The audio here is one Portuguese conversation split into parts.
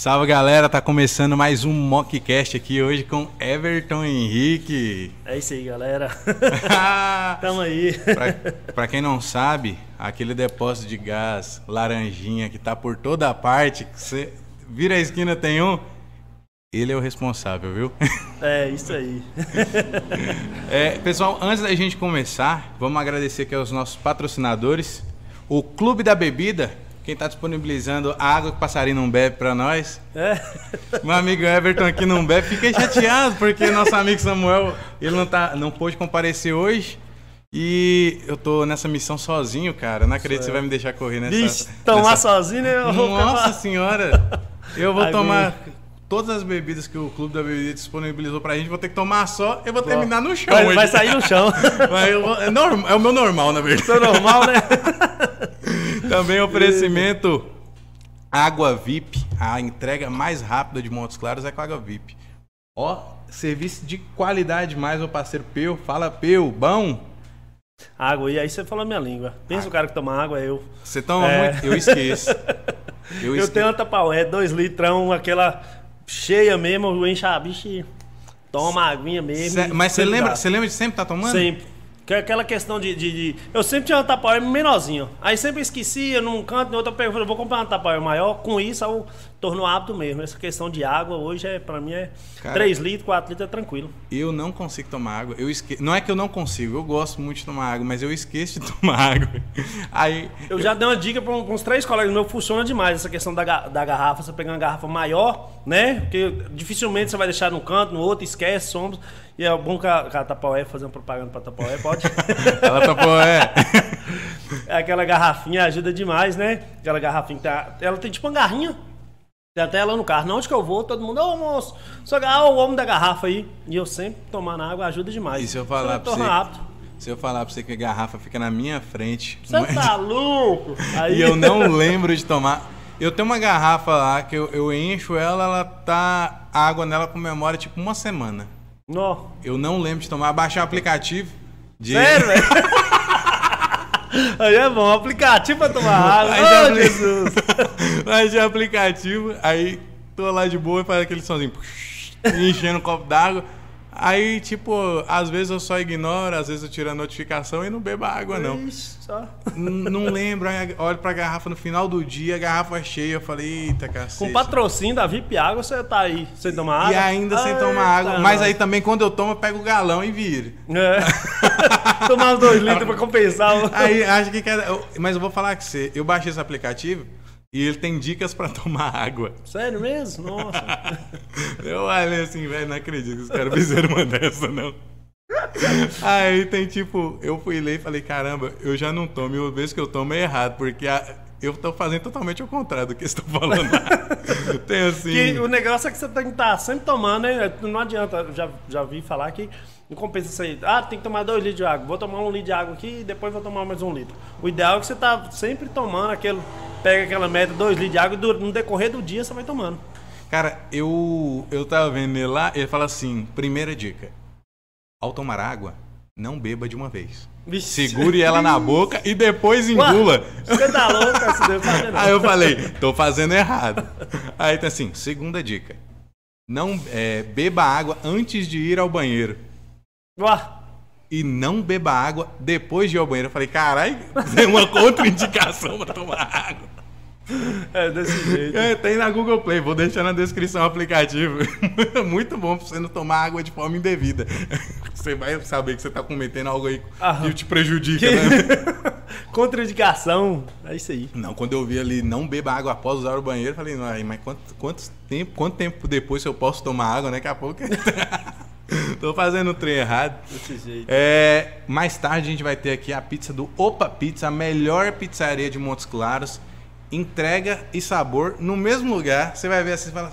Salve galera, tá começando mais um Mockcast aqui hoje com Everton Henrique. É isso aí, galera. Tamo aí. pra, pra quem não sabe, aquele depósito de gás laranjinha que tá por toda parte, você vira a esquina tem um, ele é o responsável, viu? É, isso aí. É, pessoal, antes da gente começar, vamos agradecer aqui aos nossos patrocinadores. O Clube da Bebida, quem está disponibilizando a água que o passarinho não bebe para nós. É. Meu amigo Everton aqui não bebe. Fiquei chateado porque nosso amigo Samuel, ele não, tá, não pôde comparecer hoje. E eu tô nessa missão sozinho, cara. Não acredito que você vai me deixar correr nessa. Vixe, tomar nessa... sozinho, né? Nossa senhora! Eu vou Ai, tomar todas as bebidas que o Clube da Bebida disponibilizou pra gente. Vou ter que tomar só. Eu vou terminar no chão Vai, hoje. vai sair no chão. Vou- é, é o meu normal, na verdade. Isso é normal, né? Também oferecimento Água VIP. A entrega mais rápida de Montes Claros é com Água VIP. Ó, serviço de qualidade mais, meu parceiro Peu. Fala, Peu, bom? Água, e aí você falou minha língua. Pensa o cara que toma água, é eu. Você toma É. muito? Eu esqueço. Eu, Eu, tenho uma tapaué, dois litrão, aquela cheia mesmo, eu encho a bicha e toma aguinha mesmo. Cê- mas você lembra, você lembra de sempre estar tomando? Sempre. Que é aquela questão de, de- de- Eu sempre tinha uma tapaué menorzinho. Aí sempre esquecia, num canto, no outro eu vou comprar uma tapaué maior. Com isso, eu torno hábito mesmo. Essa questão de água hoje, é, pra mim, é Cara- 3 litros, 4 litros é tranquilo. Eu não consigo tomar água. Eu esque... Não é que eu não consigo, eu gosto muito de tomar água, mas eu esqueço de tomar água. Aí. Eu já dei uma dica para uns três colegas meus, funciona demais essa questão da, da garrafa, você pegar uma garrafa maior, né? Porque dificilmente você vai deixar num canto, no outro, esquece, somos. E é bom que a, que a Tapaué, fazer uma propaganda pra Tapaué, pode? Ela tapou, é. É Aquela garrafinha ajuda demais, né? Aquela garrafinha que tá, ela tem tipo uma garrinha. Tem até ela no carro. Não, onde que eu vou, todo mundo, ô moço, só ah, o homem da garrafa aí. E eu sempre tomando água ajuda demais. E se eu falar pra você. apto. Se eu falar pra você que a garrafa fica na minha frente. Você tá louco? Aí... E eu não lembro de tomar. Eu tenho uma garrafa lá que eu, eu encho ela, ela tá. A água nela com memória tipo uma semana. Nó. Eu não lembro de tomar. Baixei o aplicativo. De... Sério, velho? Aí é bom, aplicativo pra tomar água. Aí já apli- Jesus! Baixei o aplicativo, aí tô lá de boa e faz aquele somzinho. Enchendo um copo d'água. Aí, tipo, às vezes eu só ignoro, às vezes eu tiro a notificação e não bebo a água, não. Ixi, só. Não lembro, aí olho pra garrafa no final do dia, a garrafa cheia, eu falei, eita, cacete. Com patrocínio da VIP Água, você tá aí sem tomar água. E ainda sem tomar Eita, água. Mas aí também, quando eu tomo, eu pego o galão e viro. É. tomar uns dois litros pra compensar. o- Aí, acho que... Mas eu vou falar que você... Eu baixei esse aplicativo e ele tem dicas pra tomar água. Sério mesmo? Nossa. Eu olhei assim, velho, não acredito que os caras fizeram uma dessa, não. Aí tem tipo... Eu fui ler e falei, caramba, eu já não tomo. E uma vez que eu tomo é errado, porque a- eu tô fazendo totalmente o contrário do que você tá falando. tem assim... Que o negócio é que você tem que estar sempre tomando, né? Não adianta, já, já vi falar que não compensa isso aí. Ah, tem que tomar dois litros de água. Vou tomar um litro de água aqui e depois vou tomar mais um litro. O ideal é que você tá sempre tomando aquele. Pega aquela meta, dois litros de água e no decorrer do dia você vai tomando. Cara, eu, eu tava vendo ele lá, ele fala assim: primeira dica. Ao tomar água, não beba de uma vez. Vixe. Segure ela na boca e depois Ué, engula. Você tá fazer não. Aí eu falei, tô fazendo errado. Aí tá assim, segunda dica. Não é, beba água antes de ir ao banheiro. Ué, E não beba água depois de ir ao banheiro. Eu falei, caralho, tem uma contraindicação pra tomar água. é desse jeito. É, tem na Google Play, vou deixar na descrição o aplicativo. Muito bom pra você não tomar água de forma indevida. Você vai saber que você tá cometendo algo aí Aham. que te prejudica, Que- né? Contraindicação. É isso aí. Não, quando eu vi ali não beba água após usar o banheiro, falei, não, mas quanto, quanto, tempo, quanto tempo depois eu posso tomar água, né? Daqui a pouco. Tô fazendo o trem errado. Desse jeito. É, mais tarde a gente vai ter aqui a pizza do Opa Pizza, a melhor pizzaria de Montes Claros. Entrega e sabor no mesmo lugar. Você vai ver assim, você fala.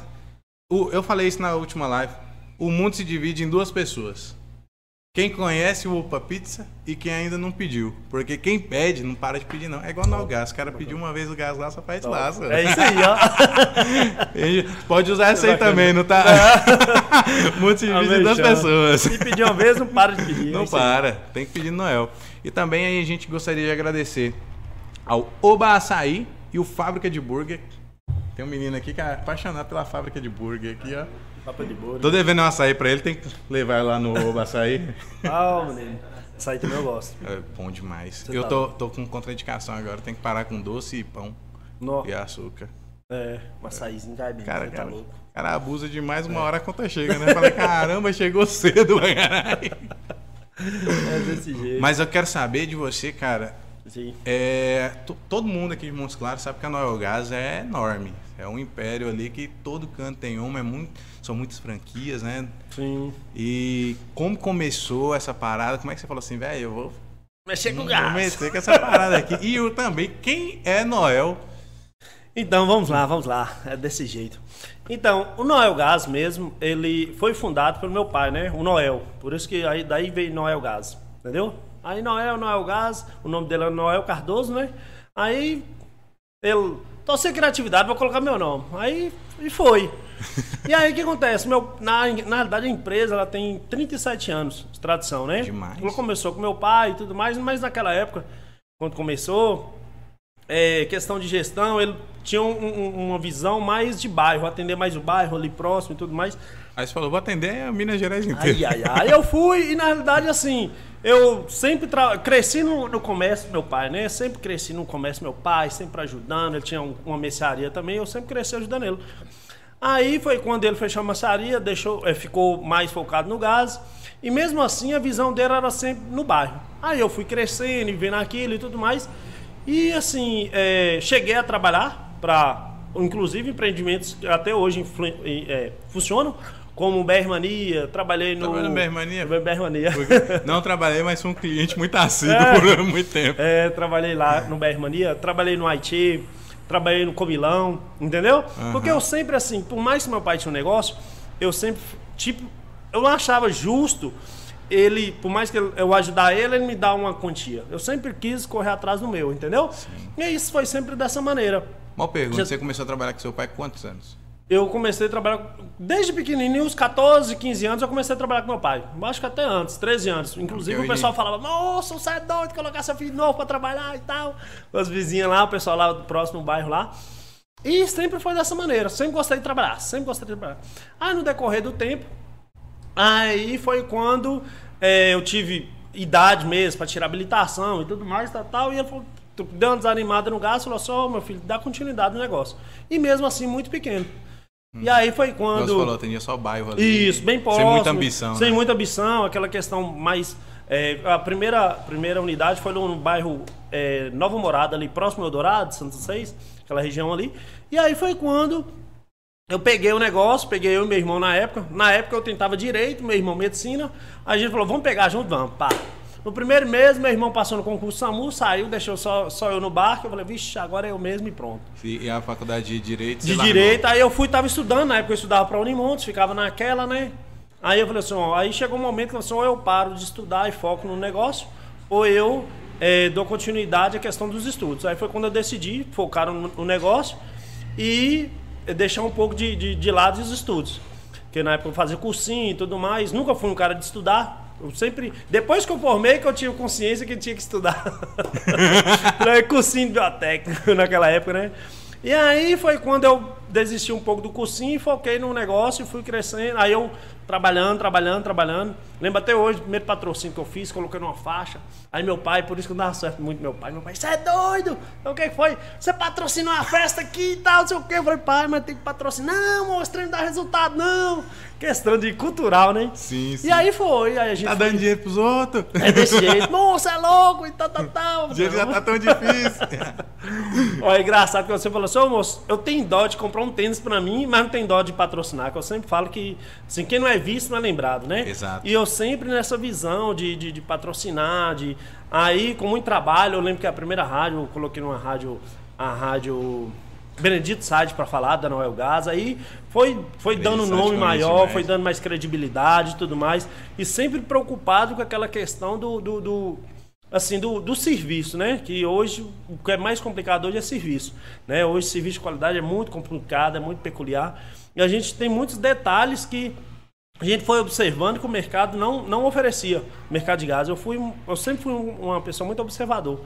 O- eu falei isso na última live. O mundo se divide em duas pessoas. Quem conhece o Opa Pizza e quem ainda não pediu. Porque quem pede, não para de pedir, não. É igual no gás. O cara pediu uma vez o gás lá, só faz lá. Só. É isso aí, ó. Pode usar essa aí também, não tá? Muito serviço das pessoas. Se pedir uma vez, não para de pedir. Não é para. Tem que pedir no Noel. E também aí a gente gostaria de agradecer ao Oba Açaí e o Fábrica de Burger. Tem um menino aqui que é apaixonado pela Fábrica de Burger aqui, ó. Papo de. Tô devendo um açaí pra ele, tem que levar lá no Oba Açaí. Ah, menino. Açaí também eu gosto. É bom demais. Você eu tá tô, tô com contraindicação agora, tem que parar com doce e pão No. e açúcar. É, um açaizinho cai bem. Cara, tá cara, louco. cara abusa demais, uma hora a conta chega, né? Falei, caramba, chegou cedo, caralho. É desse jeito. Mas eu quero saber de você, cara. Sim. É, to- todo mundo aqui de Montes Claros sabe que a Noel Gás é enorme. É um império ali que todo canto tem uma, é muito, são muitas franquias, né? Sim. E como começou essa parada? Como é que você falou assim, velho, eu vou Mexer com vou gás. mexer com essa parada aqui. E eu também, quem é Noel? Então vamos lá, vamos lá. É desse jeito. Então, o Noel Gás mesmo, ele foi fundado pelo meu pai, né? O Noel. Por isso que aí daí veio Noel Gás, entendeu? Aí Noel, Noel Gás, o nome dele é Noel Cardoso, né? Aí ele tô sem criatividade, vou colocar meu nome. Aí e foi. E aí o que acontece? Meu, na, na realidade a empresa ela tem 37 anos de tradição, né? Demais. Ela começou com meu pai e tudo mais, mas naquela época, quando começou, é, questão de gestão, ele tinha um- um- uma visão mais de bairro, atender mais o bairro ali próximo e tudo mais. Aí você falou, vou atender a Minas Gerais inteira. Ai, ai, ai. Eu fui e na realidade, assim, eu sempre tra... cresci no, no comércio meu pai, né? Sempre cresci no comércio meu pai, sempre ajudando. Ele tinha um- uma mercearia também, eu sempre cresci ajudando ele. Aí foi quando ele fechou a mercearia, deixou, eh, ficou mais focado no gás. E mesmo assim a visão dele era sempre no bairro. Aí eu fui crescendo e vendo aquilo e tudo mais. E assim, eh, cheguei a trabalhar para, inclusive, empreendimentos que até hoje eh, funcionam, como o BR Mania, trabalhei no. Trabalhou no BR Mania? No BR Mania. Porque Não trabalhei, mas fui um cliente muito assíduo É. por muito tempo. É, trabalhei lá no BR Mania, trabalhei no Haiti, trabalhei no Comilão, entendeu? Porque eu sempre, assim, por mais que meu pai tinha um negócio, eu sempre, tipo, eu não achava justo ele, por mais que eu- ajudar ele, ele me dá uma quantia. Eu sempre quis correr atrás do meu, entendeu? E isso foi sempre dessa maneira. Uma pergunta, Já- você começou a trabalhar com seu pai quantos anos? Eu comecei a trabalhar desde pequenininho, uns 14, 15 anos, eu comecei a trabalhar com meu pai. Acho que até antes, 13 anos. Inclusive o pessoal falava: Nossa, você é doido de colocar seu filho novo pra trabalhar e tal. As vizinhas lá, o pessoal lá do próximo bairro lá. E sempre foi dessa maneira. Sempre gostei de trabalhar, sempre gostei de trabalhar. Aí no decorrer do tempo, aí foi quando é, eu tive idade mesmo pra tirar habilitação e tudo mais, tal, tal. E ele falou, deu uma desanimada no gás, falou só, meu filho, dá continuidade no negócio. E mesmo assim, muito pequeno. E aí foi quando. Você falou, atendia só bairro ali. Isso, bem próximo. Sem muita ambição. Sem né? muita ambição, aquela questão mais. é, a primeira, primeira unidade foi no, no bairro é, Nova Morada, ali próximo ao Eldorado, Santo Seis, aquela região ali. E aí foi quando eu peguei o negócio, peguei eu e meu irmão na época. Na época eu tentava direito, meu irmão medicina. A gente falou, vamos pegar junto, vamos, pá. No primeiro mês, meu irmão passou no concurso SAMU, saiu, deixou só, só eu no barco. Eu falei, vixe, agora é eu mesmo e pronto E a faculdade de Direito de largou. direito, aí eu fui, tava estudando, na época eu estudava para Unimontes, ficava naquela, né? Aí eu falei assim, ó, aí chegou um momento que eu falei assim, ou eu paro de estudar e foco no negócio, ou eu eh, dou continuidade à questão dos estudos. Aí foi quando eu decidi focar no, no negócio e deixar um pouco de, de, de lado os estudos. Porque na época eu fazia cursinho e tudo mais, nunca fui um cara de estudar. Eu sempre. Depois que eu formei, que eu tive consciência que tinha que estudar. Cursinho de biblioteca naquela época, né? E aí foi quando eu desisti um pouco do cursinho e foquei no negócio e fui crescendo. Aí eu trabalhando, trabalhando, trabalhando. Lembro até hoje, o primeiro patrocínio que eu fiz, coloquei numa faixa. Aí meu pai, por isso que não dava certo muito meu pai. Meu pai, você é doido? O que foi? Você patrocinou uma festa aqui e tal, não sei o quê. Eu falei, pai, mas tem que patrocinar. Não, mostrando não dá resultado, não. Questão de cultural, né? Sim, sim. E aí foi, aí a gente. Tá foi- dando dinheiro pros outros? É desse jeito. Moça, é louco e tal, tal, tal. O dinheiro já tá tão difícil. Olha, é engraçado que você falou assim, ô moço, eu tenho dó de comprar um tênis pra mim, mas não tenho dó de patrocinar, que eu sempre falo que, assim, quem não é visto não é lembrado, né? Exato. E eu sempre nessa visão de, de, de patrocinar, de... Aí, com muito trabalho, eu lembro que a primeira rádio, eu coloquei numa rádio, a rádio Benedito Sade para falar da Noel Gás, aí foi, foi dando um nome maior, foi dando mais credibilidade e tudo mais, e sempre preocupado com aquela questão do, do, do- assim, do, do serviço, né? Que hoje, o que é mais complicado hoje é serviço, né? Hoje, serviço de qualidade é muito complicado, é muito peculiar, e a gente tem muitos detalhes que a gente foi observando que o mercado não, não oferecia mercado de gás. Eu fui eu sempre fui um- uma pessoa muito observador.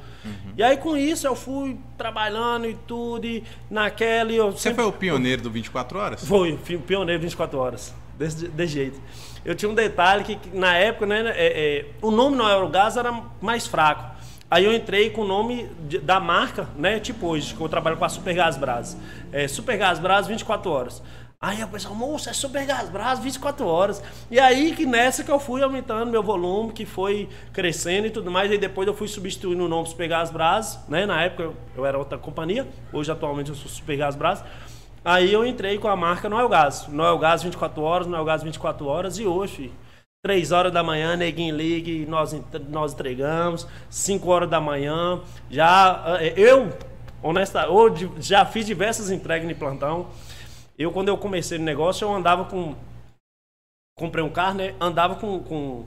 E aí com isso eu fui trabalhando e tudo e naquela e eu Você sempre foi o pioneiro do 24 horas? foi pioneiro 24 horas. Desse, desse jeito. Eu tinha um detalhe que, que na época, né, é, é, o nome no Aerogás era mais fraco. Aí eu entrei com o nome de- da marca, né, tipo hoje, que eu trabalho com a Supergás Brás. É, Supergás Brás 24 horas. Aí o pessoal, moço, é Supergás Brás 24 horas. E aí que nessa que eu fui aumentando meu volume, que foi crescendo e tudo mais. E depois eu fui substituindo o nome Supergás Brás, né? Na época eu, eu era outra companhia, hoje atualmente eu sou Supergás Brás. Aí eu entrei com a marca Noel Gás. Noel Gás 24 horas, Noel Gás 24 horas. E hoje, filho, 3 horas da manhã, neguinho liga e nós, nós entregamos. 5 horas da manhã. Já, eh, eu, honesta, hoje, já fiz diversas entregas em plantão. Eu, quando eu comecei no negócio, eu andava com... Comprei um carro, né? Andava com... com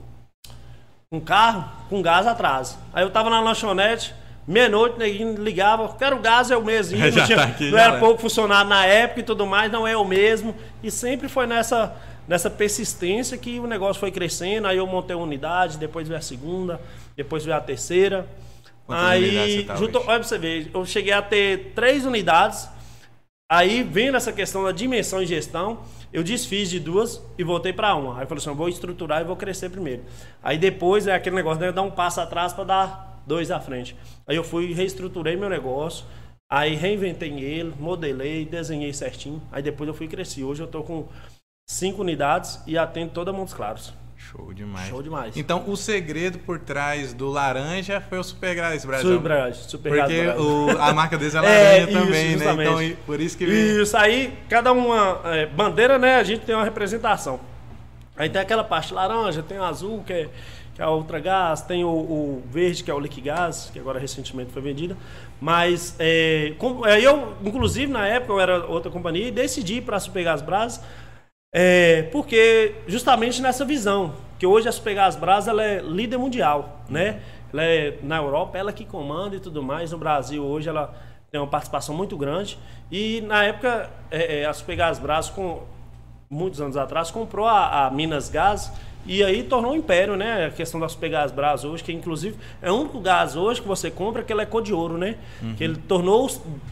um carro com gás atrás. Aí eu tava na lanchonete, meia-noite, neguinho ligava, quero gás, é o mesmo. Não, tinha- tá aqui, não era vai. pouco funcionário na época e tudo mais, não é o mesmo. E sempre foi nessa, nessa persistência que o negócio foi crescendo. Aí eu montei uma unidade, depois veio a segunda, depois veio a terceira. Quantas aí, tá juntou, hoje? olha pra você ver, eu cheguei a ter três unidades. Aí, vendo essa questão da dimensão e gestão, eu desfiz de duas e voltei para uma. Aí eu falei assim, eu vou estruturar e vou crescer primeiro. Aí depois é aquele negócio de dar um passo atrás para dar dois à frente. Aí eu fui, reestruturei meu negócio, aí reinventei ele, modelei, desenhei certinho. Aí depois eu fui crescer. Hoje eu tô com cinco unidades e atendo toda Montes Claros. Show demais. Show demais. Então, o segredo por trás do laranja foi o Supergás Brasil. Super Brás, super Gás Porque o- a marca deles é É, laranja isso, também, né? justamente. Então, e- por isso que. Isso aí, cada uma é, bandeira, né? A gente tem uma representação. Aí tem aquela parte laranja, tem o azul, que é, que é a Ultra Gás, tem o, o verde, que é o Liquigás, que agora recentemente foi vendida. Mas é, com- é, eu, inclusive, na época eu era outra companhia e decidi para a Supergás Brás, é, porque justamente nessa visão, que hoje a Supergás Brás ela é líder mundial, né? Ela é, na Europa, ela que comanda e tudo mais. No Brasil, hoje, ela tem uma participação muito grande. E na época, é, é, a Supergás Brás, com, muitos anos atrás, comprou a, a Minas Gás e aí tornou um império, né? A questão das Supergás Brás hoje, que inclusive é o único gás hoje que você compra que ele é cor de ouro, né? Que ele tornou,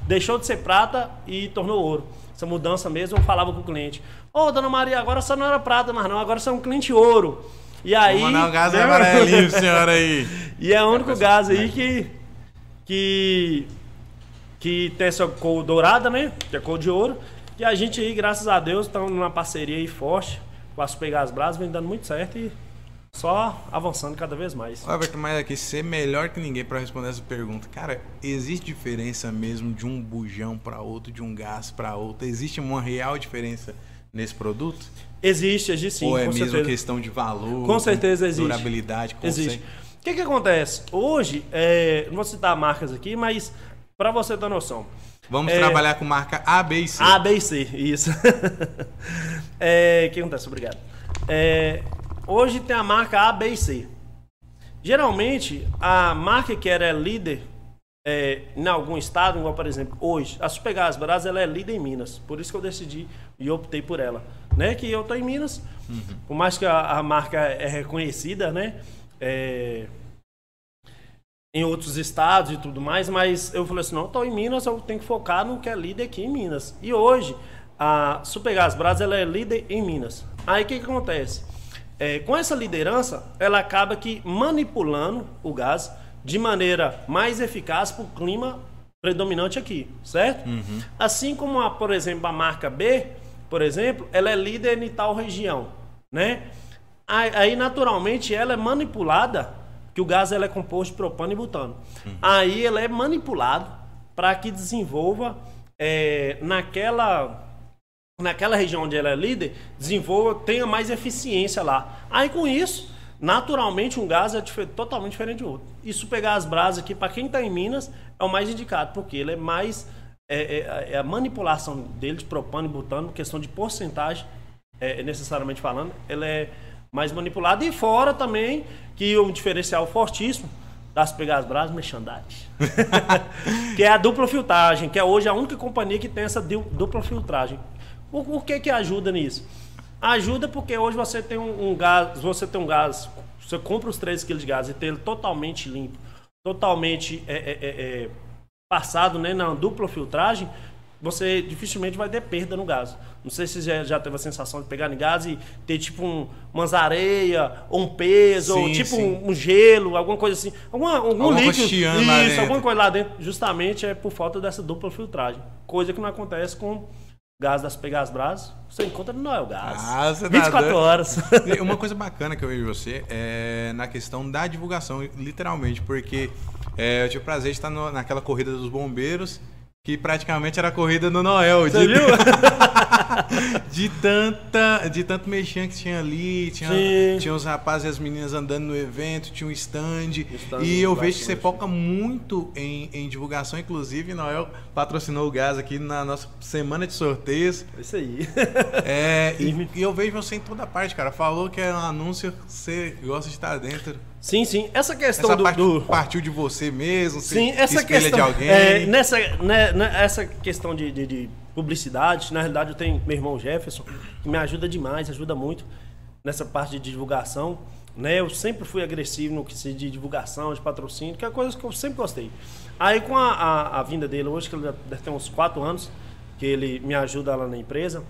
deixou de ser prata e tornou ouro. Essa mudança mesmo, eu falava com o cliente. Ô, dona Maria, agora você não era prata, mas não, agora você é um cliente ouro. E aí. Vou mandar o gás né? amarelinho, senhora aí. E é o único coisa gás aí que. que. que tem essa cor dourada, né? Que é cor de ouro. E a gente aí, graças a Deus, estamos numa parceria aí forte com as Pegas Brás, vem dando muito certo e só avançando cada vez mais. Ô, Everton, mas aqui, ser melhor que ninguém pra responder essa pergunta. Cara, existe diferença mesmo de um bujão pra outro, de um gás pra outro? Existe uma real diferença nesse produto? Existe, existe sim, Ou é com mesmo certeza. questão de valor? Com certeza existe. Durabilidade, conceito? Existe. O que que acontece? Hoje, é, não vou citar marcas aqui, mas para você ter noção. Vamos É. trabalhar com marca A, B e C. A, B e C, isso. é, o que acontece? Obrigado. É, hoje tem a marca A, B e C. Geralmente, a marca que era líder é, em algum estado, igual por exemplo, hoje, a Supergás Brás ela é líder em Minas. Por isso que eu decidi e optei por ela. Né? Que eu tô em Minas, por mais que a, a marca é reconhecida, né? É, em outros estados e tudo mais, mas eu falei assim, não, estou em Minas, eu tenho que focar no que é líder aqui em Minas. E hoje, a Supergás Brás, ela é líder em Minas. Aí o que, que acontece? É, com essa liderança, ela acaba que manipulando o gás de maneira mais eficaz para o clima predominante aqui, certo? Assim como, a, por exemplo, a marca B, por exemplo, ela é líder em tal região, né? Aí, naturalmente, ela é manipulada, que o gás ela é composto de propano e butano. Aí, ela é manipulado para que desenvolva é, naquela naquela região onde ela é líder, desenvolva, tenha mais eficiência lá. Aí, com isso, naturalmente, um gás é totalmente diferente do outro. Isso pegar as brasas aqui, para quem está em Minas, é o mais indicado, porque ele é mais é, é- é a manipulação dele de propano e butano, questão de porcentagem, é, necessariamente falando, ela é mais manipulada. E fora também que um diferencial fortíssimo das Pegas Bras Merchandise, que é a dupla filtragem, que é hoje a única companhia que tem essa du- dupla filtragem. O, o que que ajuda nisso? Ajuda porque hoje você tem um, um gás, você tem um gás, você compra os 3 kg de gás e tem ele totalmente limpo, totalmente é, é, é, é, passado né, na dupla filtragem, você dificilmente vai ter perda no gás. Não sei se já, já teve a sensação de pegar em gás e ter tipo um, umas areia, ou um peso, ou Sim, tipo sim. um, um gelo, alguma coisa assim. Alguma, algum Alguma líquido. Isso, alguma coisa lá dentro. Justamente é por falta dessa dupla filtragem. Coisa que não acontece com gás das Pegas Bras. Você encontra no Noel Gás. Ah, você tá 24 doido. horas. Uma coisa bacana que eu vejo em você é na questão da divulgação, literalmente, porque é, eu tive o prazer de estar no- naquela corrida dos bombeiros, que praticamente era a corrida do Noel. Você de, viu? de tanta de tanto mexão que tinha ali, tinha, Sim. tinha os rapazes e as meninas andando no evento, tinha um stand. Stand e eu vejo que você foca muito em, em divulgação, inclusive Noel patrocinou o gás aqui na nossa semana de sorteios. Isso aí. É, e, e eu vejo você em toda parte, cara. Falou que é um anúncio, você gosta de estar dentro. Sim, sim. Essa questão Essa do, parte do- partiu de você mesmo, Sim, essa questão. de alguém. é, nessa, né, né, essa questão de, de- de publicidade, na realidade eu tenho meu irmão Jefferson, que me ajuda demais, ajuda muito nessa parte de divulgação. Né, eu sempre fui agressivo no que se de divulgação, de patrocínio, que é coisa que eu sempre gostei. Aí com a, a- a vinda dele, hoje que ele deve ter uns 4 anos, que ele me ajuda lá na empresa,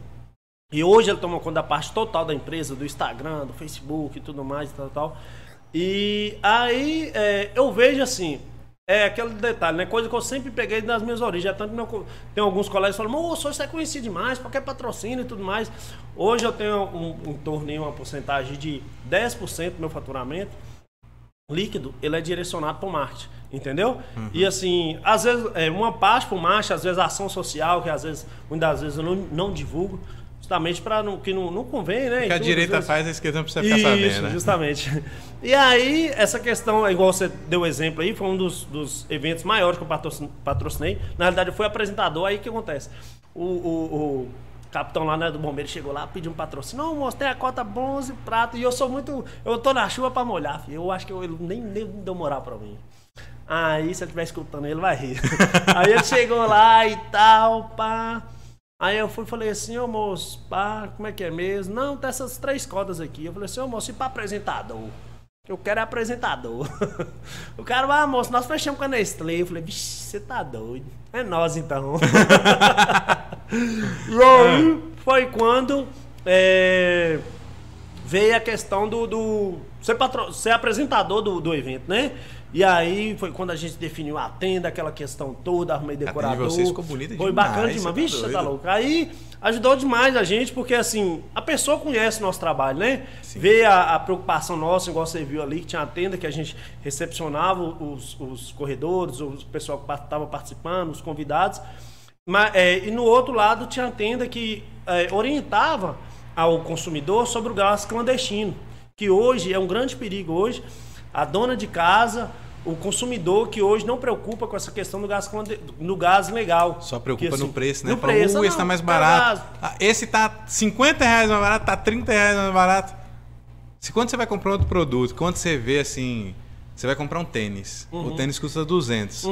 e hoje ele toma conta da parte total da empresa, do Instagram, do Facebook e tudo mais e tal, tal. E aí é, eu vejo assim, é aquele detalhe, né? Coisa que eu sempre peguei das minhas origens. É tanto meu tem alguns colegas que falam, moço, você é conhecido demais, qualquer patrocínio e tudo mais. Hoje eu tenho um, um torno em uma porcentagem de 10% do meu faturamento líquido, ele é direcionado para o marketing, entendeu? E assim, às vezes, é, uma parte para o marketing, às vezes ação social, que às vezes, muitas vezes eu não, não divulgo, justamente para não, que não, não convém, né? O que a tudo, direita vezes- faz, a esquerda não precisa ficar isso, sabendo, né? justamente. E aí, essa questão, igual você deu o exemplo aí, foi um dos, dos eventos maiores que eu patrocin- patrocinei. Na realidade, eu fui apresentador, aí o que acontece? O, o- o capitão lá né, do bombeiro chegou lá, pediu um patrocínio. Não, mostrei a cota bronze, prata, e eu sou muito. Eu tô na chuva pra molhar, filho. Eu acho que eu, ele nem, nem deu moral pra mim. Aí, se ele estiver escutando, ele vai rir. aí ele chegou lá e tal, pá. Aí eu fui e falei assim, ô moço, pá, como é que é mesmo? Não, tem essas três cotas aqui. Eu falei assim, ô moço, e pra apresentador? Eu quero é apresentador. o cara, ah, moço, nós fechamos com a Nestlé. Eu falei, vixe, você tá doido. É nós então. e aí foi quando é, veio a questão do. do ser, patro, ser apresentador do, do evento, né? E aí foi quando a gente definiu a tenda, aquela questão toda, arrumei de decorador. vocês ficou bonita Foi demais, bacana demais. tá Vixe, você tá louco. Aí ajudou demais a gente, porque assim, a pessoa conhece o nosso trabalho, né? Vê a, a preocupação nossa, igual você viu ali, que tinha a tenda que a gente recepcionava os, os corredores, o pessoal que estava participando, os convidados. Mas, é, e no outro lado tinha a tenda que é, orientava ao consumidor sobre o gás clandestino, que hoje é um grande perigo hoje. A dona de casa, o consumidor que hoje não preocupa com essa questão do gás, do gás legal. Só preocupa Que, assim, no preço, né? No Fala, preço, "Uh, esse tá mais tá barato. Ah, Esse tá 50 reais mais barato, tá 30 reais mais barato. Se quando você vai comprar outro produto, quando você vê assim, você vai comprar um tênis. Uhum. O tênis custa 200.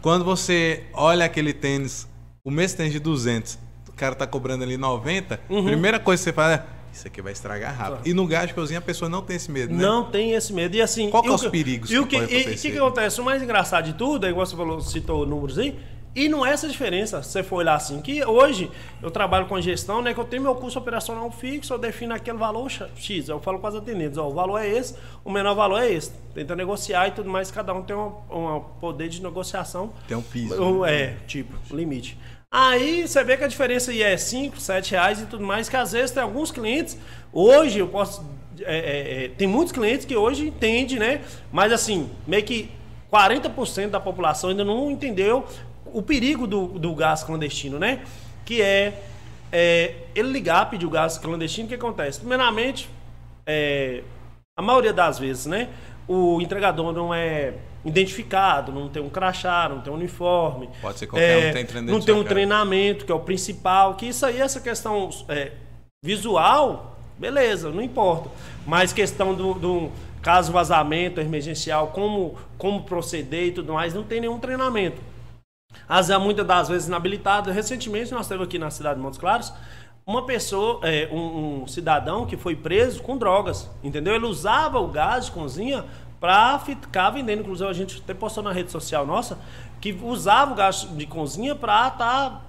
Quando você olha aquele tênis, o mesmo tênis de 200, o cara tá cobrando ali 90, Uhum. primeira coisa que você fala é, isso aqui vai estragar rápido. E no gás de cozinha a pessoa não tem esse medo, né? Não tem esse medo. E assim. Qual que é os perigos E o que que, e- que, que acontece? O mais engraçado de tudo, é igual você falou, citou números aí. E não é essa diferença, você for olhar assim, que hoje eu trabalho com gestão, né? Que eu tenho meu custo operacional fixo, eu defino aquele valor X. Eu falo com as atendentes, ó, o valor é esse, o menor valor é esse. Tenta negociar e tudo mais, cada um tem um, um poder de negociação. Tem um piso. Ou É, tipo, limite. Aí você vê que a diferença aí é 5, 7 reais e tudo mais, que às vezes tem alguns clientes. Hoje eu posso. é, é, é, tem muitos clientes que hoje entendem, né? Mas assim, meio que 40% da população ainda não entendeu o perigo do, do gás clandestino, né? Que é, é, ele ligar, pedir o gás clandestino, o que acontece? Primeiramente, é, a maioria das vezes, né? O entregador não é identificado, não tem um crachá, não tem um uniforme. Pode ser qualquer é, um tem treinamento Não tem um casa. treinamento, que é o principal. Que isso aí, essa questão é, visual, beleza, não importa. Mas questão do, do caso vazamento emergencial, como, como proceder e tudo mais, não tem nenhum treinamento. Às vezes, muitas das vezes inabilitado. Recentemente nós temos aqui na cidade de Montes Claros uma pessoa, é, um, um cidadão que foi preso com drogas, entendeu? Ele usava o gás de cozinha para ficar vendendo. Inclusive a gente até postou na rede social nossa que usava o gás de cozinha para estar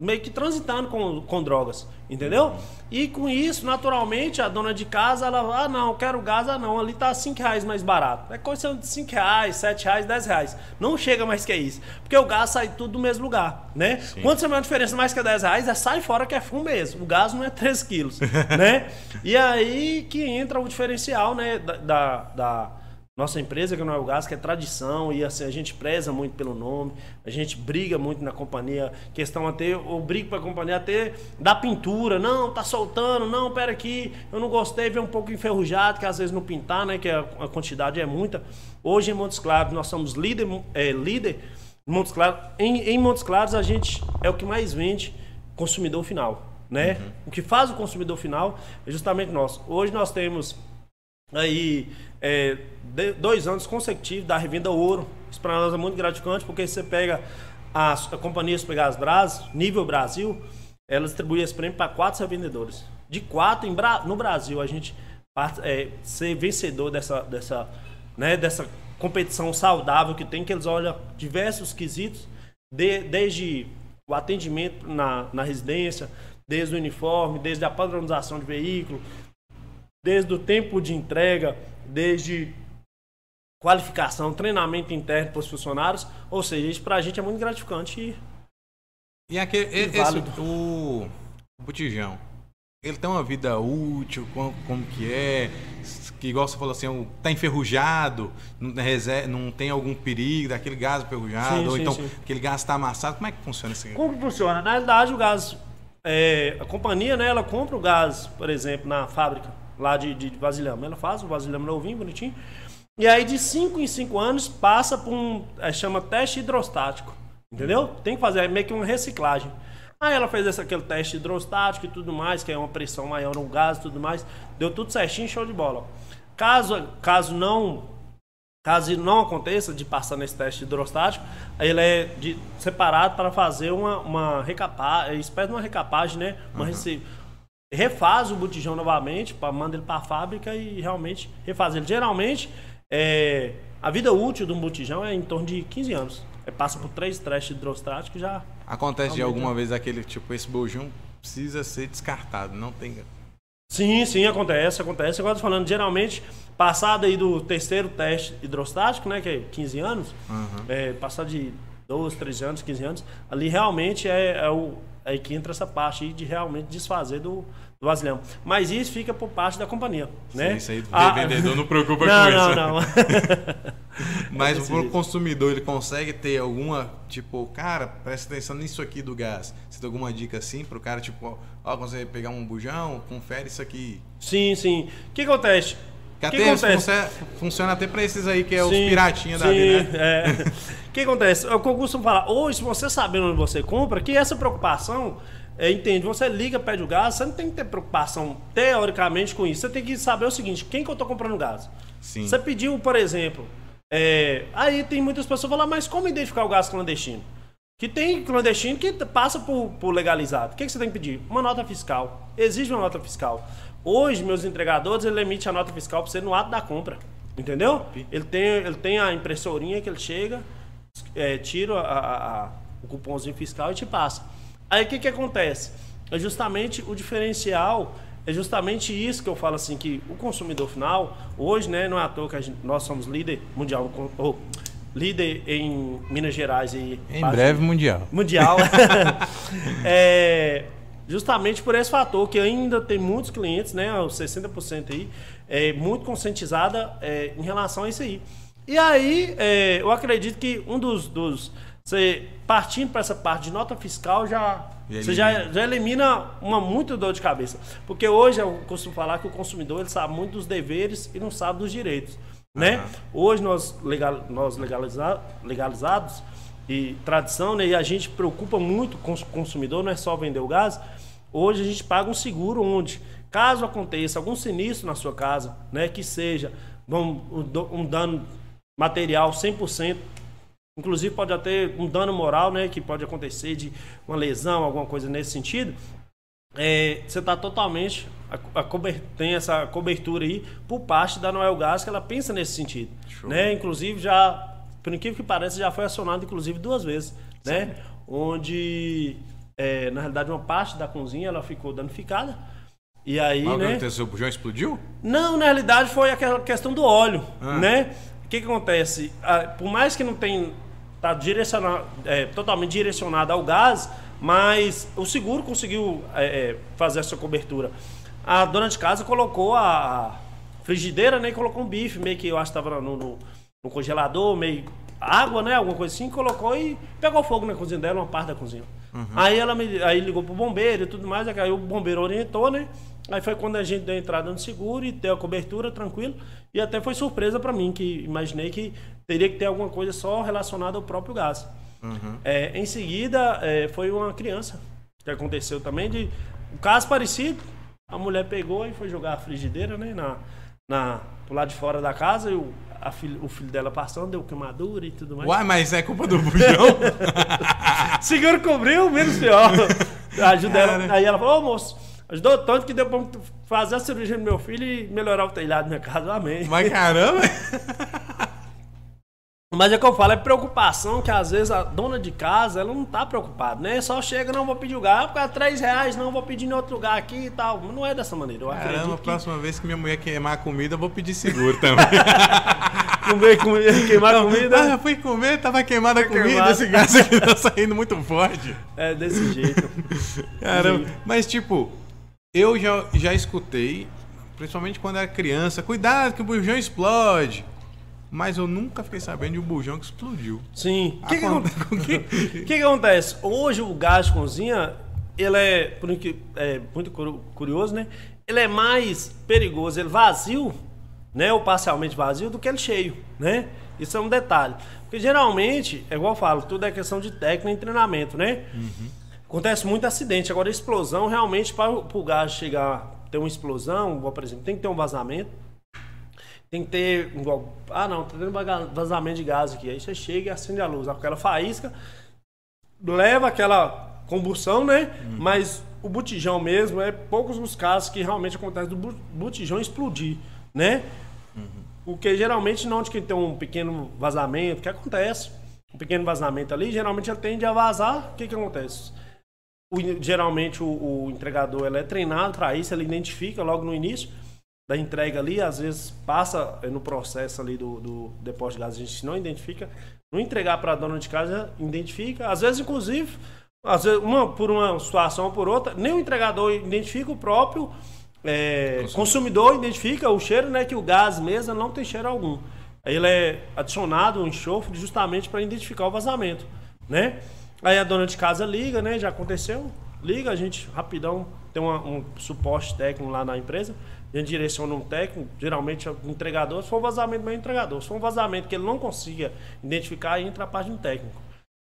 meio que transitando com, com drogas, entendeu? E com isso, naturalmente, a dona de casa, ela, ah, não, quero gás, ah, não, ali tá 5 reais mais barato. É coisa de 5 reais, 7 reais, 10 reais. Não chega mais que isso. Porque o gás sai tudo do mesmo lugar, né? Quando você vê uma diferença mais que 10 reais, é sai fora que é fumo mesmo. O gás não é 3 quilos, né? E aí que entra o diferencial, né, da, da nossa empresa, que não é o gás, que é tradição, e assim, a gente preza muito pelo nome, a gente briga muito na companhia, questão até, eu brigo pra companhia até da pintura, não, tá soltando, não, pera aqui, eu não gostei, vem um pouco enferrujado, que às vezes não pintar, né, que a, a quantidade é muita. Hoje em Montes Claros nós somos líder, é, líder em Montes Claros, em, em Montes Claros a gente é o que mais vende consumidor final, né? O que faz o consumidor final é justamente nós. Hoje nós temos aí é, de- dois anos consecutivos da revenda ouro. Isso para nós é muito gratificante, porque você pega as, a companhia Pegas Bras, nível Brasil, ela distribui esse prêmio para quatro revendedores. De quatro em no Brasil, a gente é, ser vencedor dessa, dessa, né, dessa competição saudável que tem, que eles olham diversos quesitos, de- desde o atendimento na, na residência, desde o uniforme, desde a padronização de veículo, desde o tempo de entrega, desde qualificação, treinamento interno para os funcionários. Ou seja, isso para a gente é muito gratificante. E E aquele, e- esse, válido. o, o botijão, ele tem uma vida útil, como, como que é? Que igual você falou assim, tá enferrujado, não, tem rese- não tem algum perigo daquele gás enferrujado, Sim, ou sim, então sim. aquele gás está amassado, como é que funciona isso? Como que funciona? Na realidade, o gás, é, a companhia, né, ela compra o gás, por exemplo, na fábrica lá de, de vasilhame. Ela faz o vasilhame novinho, bonitinho. E aí, de 5 em 5 anos, passa por um, é, chama teste hidrostático. Entendeu? Tem que fazer é meio que uma reciclagem. Aí ela fez esse, aquele teste hidrostático e tudo mais, que é uma pressão maior no gás e tudo mais. Deu tudo certinho, show de bola. Caso, caso não Caso não aconteça de passar nesse teste hidrostático, ele é de- separado para fazer uma, uma recapagem, espécie de uma recapagem, né? Uma rece- refaz o botijão novamente, pra, manda ele para a fábrica e realmente refaz ele. Geralmente, é, a vida útil de um botijão é em torno de 15 anos. É, passa por três testes hidrostáticos e já. Acontece de alguma vez aquele, tipo, esse bojão precisa ser descartado, não tem... Sim, sim, acontece, acontece. Agora falando, geralmente, passado aí do terceiro teste hidrostático, né, que é 15 anos, é, passar de 12, 13 anos, 15 anos, ali realmente é, é o, aí que entra essa parte aí de realmente desfazer do, do. Mas isso fica por parte da companhia, né? Isso aí, Ah, vendedor não preocupa não, com não, isso. não. Mas desse o consumidor, ele consegue ter alguma, tipo, cara, presta atenção nisso aqui do gás. Você tem alguma dica assim pro cara, tipo, ó, quando você pegar um bujão, confere isso aqui. Sim, sim. O que acontece? Que O que até acontece? funciona, funciona até pra esses aí que é os Sim, piratinha da sim, vida, né? é. O que acontece? É o costumo falar. Hoje, se você sabendo onde você compra, que essa preocupação, é, entende? Você liga, pede o gás, você não tem que ter preocupação teoricamente com isso. Você tem que saber o seguinte: quem que eu tô comprando gás? Sim. Você pediu, por exemplo. é, aí tem muitas pessoas que falam, mas como identificar o gás clandestino? Que tem clandestino que passa por, por legalizado. O que, que você tem que pedir? Uma nota fiscal. Exige uma nota fiscal. Hoje, meus entregadores, ele emite a nota fiscal para você no ato da compra. Entendeu? Ele tem, ele tem a impressorinha que ele chega, é, tira a- a- a- o cupomzinho fiscal e te passa. Aí o que, que acontece? É justamente o diferencial, é justamente isso que eu falo assim, que o consumidor final, hoje, né, não é à toa que a gente- nós somos líder mundial, ou líder em Minas Gerais e Em breve, mundial. mundial. é, justamente por esse fator que ainda tem muitos clientes, né, os 60% aí, é, muito conscientizada é, em relação a isso aí. E aí, é, eu acredito que um dos, dos você partindo para essa parte de nota fiscal já Já você já, elimina. já elimina uma muita dor de cabeça, porque hoje eu costumo falar que o consumidor ele sabe muito dos deveres e não sabe dos direitos. né? Aham. Hoje nós, legal, nós legaliza, legalizados e tradição, né? E a gente preocupa muito com o consumidor, não é só vender o gás. Hoje a gente paga um seguro onde, caso aconteça algum sinistro na sua casa, né? Que seja um um dano material 100%, inclusive pode até um dano moral, né? Que pode acontecer de uma lesão, alguma coisa nesse sentido é, você está totalmente a, a cober- tem essa cobertura aí por parte da Noel Gás que ela pensa nesse sentido, Show. né? Inclusive já, por incrível que pareça, já foi acionado inclusive duas vezes, né? Onde é, na realidade uma parte da cozinha ela ficou danificada e aí, Mas né? O bujão explodiu? Não, na realidade foi aquela questão do óleo, Ah. né? O que, que acontece? Por mais que não tenha tá direcionado, é, totalmente direcionado ao gás, mas o seguro conseguiu é, é, fazer essa cobertura. A dona de casa colocou a frigideira, né? E colocou um bife, meio que eu acho que estava no, no- no congelador, meio água, né? Alguma coisa assim, colocou e pegou fogo na cozinha dela, uma parte da cozinha. Aí ela me, aí ligou pro bombeiro e tudo mais, aí o bombeiro orientou, né? Aí foi quando a gente deu a entrada no seguro e deu a cobertura, tranquilo. E até foi surpresa para mim, que imaginei que teria que ter alguma coisa só relacionada ao próprio gás. É, em seguida, é, foi uma criança que aconteceu também, de um caso parecido. A mulher pegou e foi jogar a frigideira, né? Na, na, pro lado de fora da casa e o, a filho- o filho dela passando, deu queimadura e tudo mais. Uai, mas é culpa do bujão? Seguro cobriu, menos pior. Ajuda ela. Cara. Aí ela falou, ô moço, ajudou tanto que deu pra fazer a cirurgia do meu filho e melhorar o telhado da minha casa. Amém. mas caramba! Mas é o que eu falo, é preocupação que às vezes a dona de casa, ela não tá preocupada, né? Só chega, não vou pedir o lugar, porque é 3 reais, não vou pedir em outro lugar aqui e tal. Não é dessa maneira, eu Caramba, acredito a que próxima vez que minha mulher queimar a comida, eu vou pedir seguro também. comer, comer, queimar comida Ah, eu fui comer, tava queimada a comida, queimado. esse gás aqui tá saindo muito forte. é desse jeito. Caramba, Sim. mas tipo, eu já, já escutei, principalmente quando era criança, cuidado que o bujão explode. Mas eu nunca fiquei sabendo de um bujão que explodiu. Sim. O que, que, que- que que acontece? Hoje o gás de cozinha, ele é, por inque- é muito curioso, né? Ele é mais perigoso, ele vazio, né? Ou parcialmente vazio, do que ele cheio, né? Isso é um detalhe. Porque geralmente, é igual eu falo, tudo é questão de técnica e treinamento, né? Acontece muito acidente. Agora, explosão, realmente, para o gás chegar, ter uma explosão, por exemplo, tem que ter um vazamento. Tem que ter, igual, ah não, tá tendo vazamento de gás aqui. Aí você chega e acende a luz, aquela faísca, leva aquela combustão, né? Mas o botijão mesmo, é poucos os casos que realmente acontece do botijão explodir, né? Porque geralmente não onde que tem um pequeno vazamento, que acontece, um pequeno vazamento ali, geralmente ele tende a vazar, o que que acontece? O geralmente o, o entregador ele é treinado para isso, ele identifica logo no início da entrega ali, às vezes passa no processo ali do, do depósito de gás, a gente não identifica, não entregar para a dona de casa, identifica, às vezes inclusive, às vezes uma por uma situação ou por outra, nem o entregador identifica o próprio é, consumidor identifica o cheiro, né, que o gás mesmo não tem cheiro algum. Aí ele é adicionado um enxofre justamente para identificar o vazamento, né? Aí a dona de casa liga, né? Já aconteceu. Liga, a gente rapidão tem uma- um suporte técnico lá na empresa. A gente direciona um técnico, geralmente é o entregador. Se for um vazamento, vai entregador. Se for um vazamento que ele não consiga identificar, entra a parte do técnico.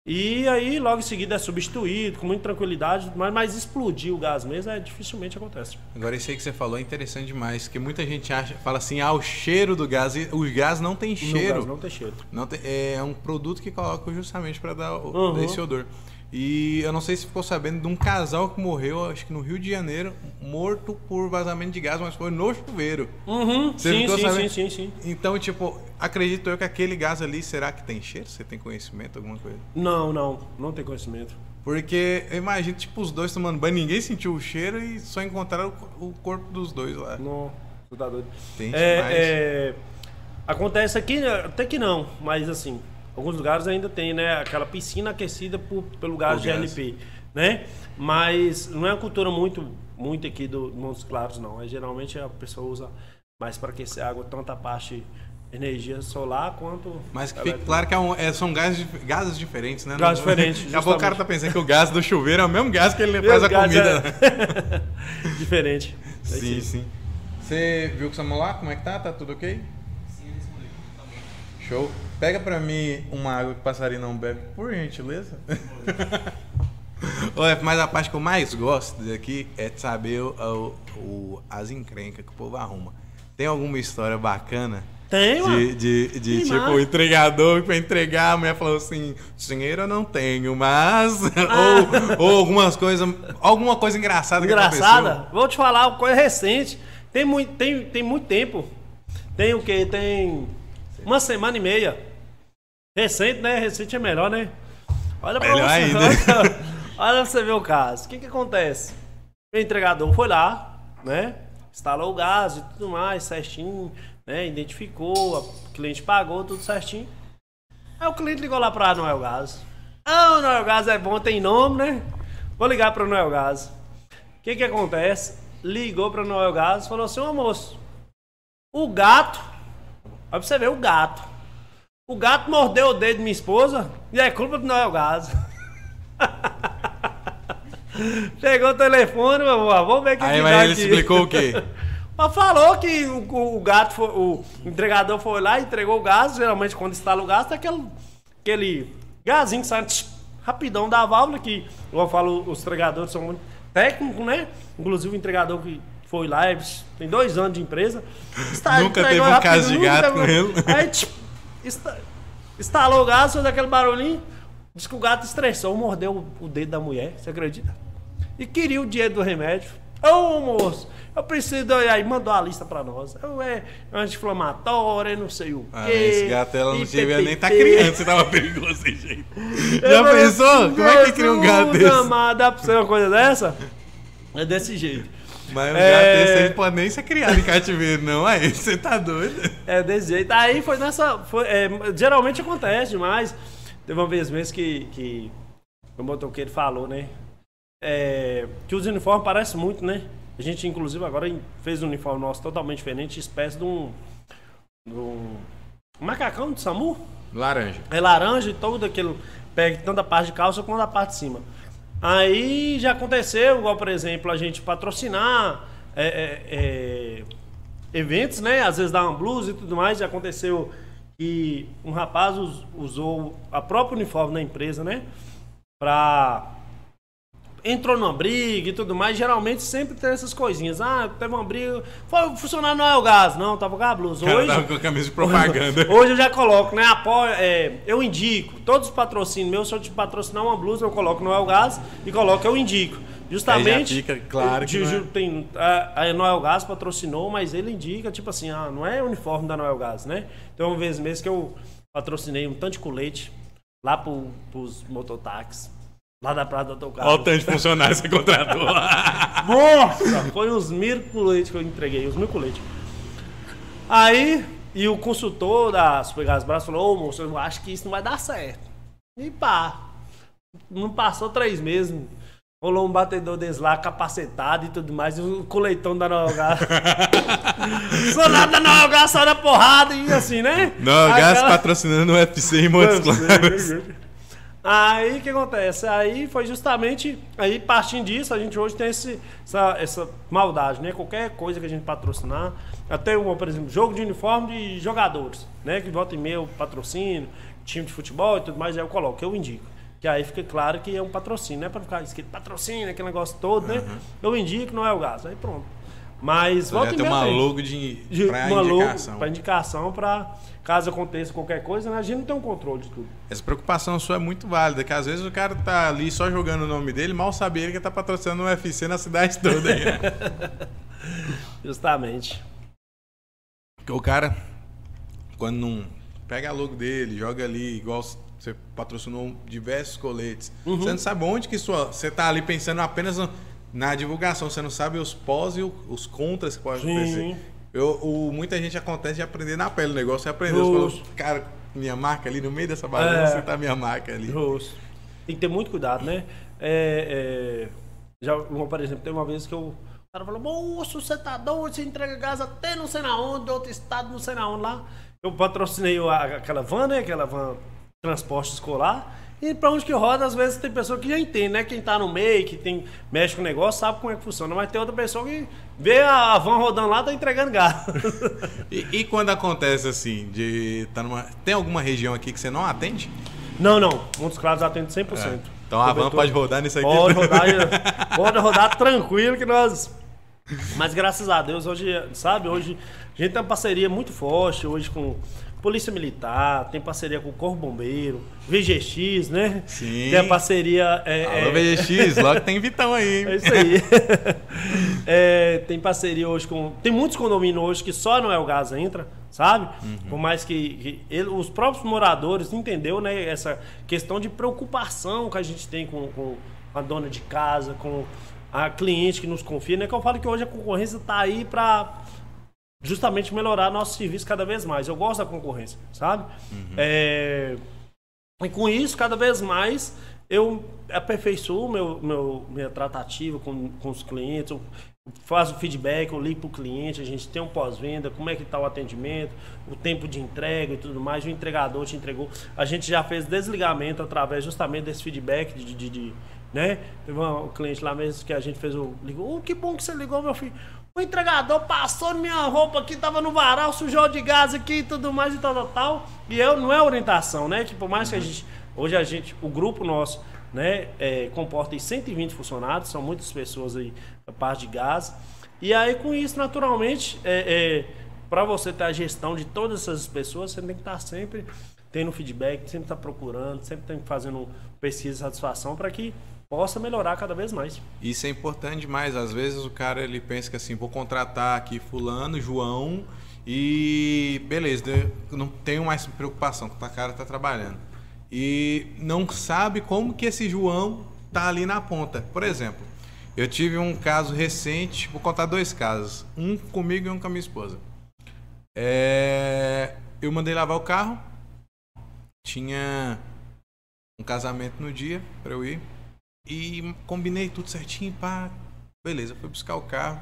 E aí, logo em seguida, é substituído com muita tranquilidade, mas, mas explodir o gás mesmo é, dificilmente acontece. Agora, isso aí que você falou é interessante demais, que muita gente acha, fala assim, ah, o cheiro do gás, e o gás não tem cheiro. gás não tem cheiro. Não tem- é um produto que colocam justamente para dar o- Uhum. esse odor. E eu não sei se ficou sabendo de um casal que morreu, acho que no Rio de Janeiro, morto por vazamento de gás, mas foi no chuveiro. Uhum, Você sim, sim, sim, sim, sim. Então, tipo, acredito eu que aquele gás ali, será que tem cheiro? Você tem conhecimento, alguma coisa? Não, não, não tem conhecimento. Porque eu imagino, tipo, os dois tomando banho, ninguém sentiu o cheiro e só encontraram o corpo dos dois lá. Não, tá doido. Tem É, demais. é, acontece aqui, até que não, mas assim, alguns lugares ainda tem, né, aquela piscina aquecida por, pelo gás Por de gás. LP, né? Mas não é uma cultura muito, muito aqui do Montes Claros, não. É, geralmente a pessoa usa mais para aquecer a água, tanto a parte energia solar quanto. Mas que fique claro que é um- é- são gases, gases diferentes, né? Gases diferentes, Daqui a pouco o cara tá pensando que o gás do chuveiro é o mesmo gás que ele faz a comida. é- né? Diferente. Sim, sim. Você viu com o celular? Como é que tá? Tá tudo ok? Sim, ele explicou. Show. Pega pra mim uma água que passarinho não bebe, por gentileza. Ué, mas a parte que eu mais gosto daqui é de saber o, o- as encrencas que o povo arruma. Tem alguma história bacana? Tem, mano. De, de, de tipo, o entregador que foi entregar, a mulher falou assim: dinheiro eu não tenho, mas. Ah. ou, ou algumas coisas. Alguma coisa engraçada que Engraçada. Vou te falar uma coisa recente. Tem muito, tem, tem muito tempo. Tem o quê? Tem uma semana e meia. Recente, né? Recente é melhor, né? Olha pra Melhor você. ainda. Olha, olha pra você ver o caso. O que que acontece? O entregador foi lá, né? Instalou o gás e tudo mais, certinho, né? Identificou, o cliente pagou, tudo certinho. Aí o cliente ligou lá pra Noel Gás. Ah, o Noel Gás é bom, tem nome, né? Vou ligar pra Noel Gás. O que que acontece? Ligou pra Noel Gás e falou assim, ô moço, o gato, olha pra você ver, o gato. O gato mordeu o dedo de minha esposa e é culpa do Noel Gás. Pegou o telefone, meu amor, vamos ver o que Aí mas dá ele aqui. explicou o quê? Mas falou que o, o- gato foi, o entregador foi lá e entregou o gás. Geralmente quando instala o gás, tem aquele, aquele gazinho que sai rapidão da válvula, que, igual eu falo, os entregadores são muito técnicos, né? Inclusive o entregador que foi lá, é, tem dois anos de empresa. Está- Nunca teve um caso de gato com ele. Aí instalou o gás, fez aquele barulhinho. Diz que o gato estressou, mordeu o dedo da mulher, você acredita? E queria o dinheiro do remédio. Ô moço, eu preciso. Aí mandou a lista pra nós. Eu, é anti-inflamatório, não sei o quê. Ah, esse gato ela não devia nem estar criando, você tava perigoso desse jeito. Eu Já pensou? Como é que cria um gato desse? amado, dá pra ser uma coisa dessa? É desse jeito. Mas um É. gato aí não pode nem ser criado em cativeiro, não. Aí, você tá doido? É desse jeito. Aí foi nessa. foi- é, geralmente acontece demais. Teve uma vez mesmo que, que o motoqueiro falou, né? É, que os uniformes parecem muito, né? A gente, inclusive, agora fez um uniforme nosso totalmente diferente, espécie de um. De um macacão de SAMU. Laranja. É laranja e todo aquele. Pega tanto a parte de calça quanto a parte de cima. Aí já aconteceu, igual por exemplo, a gente patrocinar é, é, é, eventos, né? Às vezes dar uma blusa e tudo mais. Já aconteceu que um rapaz us- usou a própria uniforme da empresa, né? Pra. Entrou numa briga e tudo mais. Geralmente sempre tem essas coisinhas. Ah, teve uma briga. Foi funcionar não é o gás. Não, tava com a blusa. O Hoje. tava com a camisa de propaganda. Hoje eu já coloco, né? Apoio, é, eu indico. Todos os patrocínios meus, se eu te patrocinar uma blusa, eu coloco no El Gás e coloco eu indico. Justamente. Aí já fica claro que não é. tem, a, a Noel Gás patrocinou, mas ele indica, tipo assim, ah, não é uniforme da Noel Gás, né? Então, uma vez mesmo que eu patrocinei um tanto de colete lá pro, pros mototáxis, lá da Praia do Olha o tanto de funcionário que você contratou. Nossa, foi uns mil coletes que eu entreguei, uns mil coletes. Aí, e o consultor da Supergás Braço falou, ô moço, eu acho que isso não vai dar certo. E pá, não passou três meses, rolou um batedor deles lá, capacetado e tudo mais, e o coletão da Nova Gás. Só nada da Nova Gás, só na porrada e assim, né? Não, gás Aquela- patrocinando o UFC em Montes Claros. Aí o que acontece? Aí foi justamente. Aí partindo disso, a gente hoje tem esse, essa, essa maldade, né? Qualquer coisa que a gente patrocinar. Até, uma, por exemplo, jogo de uniforme de jogadores, né? Que volta e meia eu patrocínio, time de futebol e tudo mais, aí eu coloco, eu indico. Que aí fica claro que é um patrocínio, não é pra ficar escrito patrocínio, aquele negócio todo, né? Eu indico, não é o gasto. Aí pronto. Mas volta tem uma logo de, De- pra uma indicação. pra indicação, pra caso aconteça qualquer coisa, né? A gente não tem um controle de tudo. Essa preocupação sua é muito válida, que às vezes o cara tá ali só jogando o nome dele, mal sabe ele que tá patrocinando o UFC na cidade toda. aí, né? Justamente. Porque o cara, quando não pega a logo dele, joga ali, igual você patrocinou diversos coletes, Uhum. você não sabe onde que sua. Você tá ali pensando apenas no- na divulgação, você não sabe os pós e os contras que podem acontecer. Eu, o- muita gente acontece de aprender na pele o negócio, você aprendeu, você falou, cara, minha marca ali no meio dessa bagunça, É. tá minha marca ali. Justo. Tem que ter muito cuidado, né? É, é, já, por exemplo, tem uma vez que eu, o cara falou, moço, você tá doido, você entrega gás até não sei na onde, outro estado, não sei na onde lá. Eu patrocinei a- aquela van, né? Aquela van transporte escolar. E pra onde que roda, às vezes tem pessoa que já entende, né? Quem tá no meio, que tem, mexe com o negócio, sabe como é que funciona. Mas tem outra pessoa que vê a van rodando lá, tá entregando gás. E, e quando acontece assim, de tá numa. Tem alguma região aqui que você não atende? não, não. Montes Claros atende 100%. Então a van pode rodar nisso aqui. Pode rodar, pode rodar tranquilo que nós. Mas graças a Deus, hoje, sabe, hoje a gente tem uma parceria muito forte hoje com Polícia Militar, tem parceria com o Corpo Bombeiro, VGX, né? Sim. Tem a parceria. É, Alô, é, VGX, logo tem Vitão aí. é isso aí. É, tem parceria hoje com. Tem muitos condomínios hoje que só não é o gás entra, sabe? Por mais que, que ele- os próprios moradores entendeu, né? Essa questão de preocupação que a gente tem com, com a dona de casa, com a cliente que nos confia, né? Que eu falo que hoje a concorrência está aí para justamente melhorar nosso serviço cada vez mais. Eu gosto da concorrência, sabe? É, e com isso, cada vez mais, eu aperfeiçoo meu, meu, minha tratativa com, com os clientes, eu faço feedback, eu ligo para o cliente, a gente tem um pós-venda, como é que está o atendimento, o tempo de entrega e tudo mais, o entregador te entregou. A gente já fez desligamento através justamente desse feedback de, de, de- né? Teve um cliente lá mesmo que a gente fez o... Ligou, oh, que bom que você ligou, meu filho. O entregador passou minha roupa aqui, tava no varal, sujou de gás aqui e tudo mais e tal, tal, tal. E eu, não é orientação, né? Tipo, por mais que a gente. Hoje a gente, o grupo nosso, né, é, comporta aí 120 funcionários, são muitas pessoas aí, a parte de gás. E aí, com isso, naturalmente, é, para você ter a gestão de todas essas pessoas, você tem que estar sempre tendo feedback, sempre estar procurando, sempre tem fazendo pesquisa de satisfação para que possa melhorar cada vez mais. Isso é importante demais. Às vezes o cara ele pensa que assim, vou contratar aqui fulano, João e beleza, não tenho mais preocupação que o cara tá trabalhando. E não sabe como que esse João tá ali na ponta. Por exemplo, eu tive um caso recente, vou contar dois casos, um comigo e um com a minha esposa. É, eu mandei lavar o carro, tinha um casamento no dia para eu ir. E combinei tudo certinho, pá. Beleza, fui buscar o carro.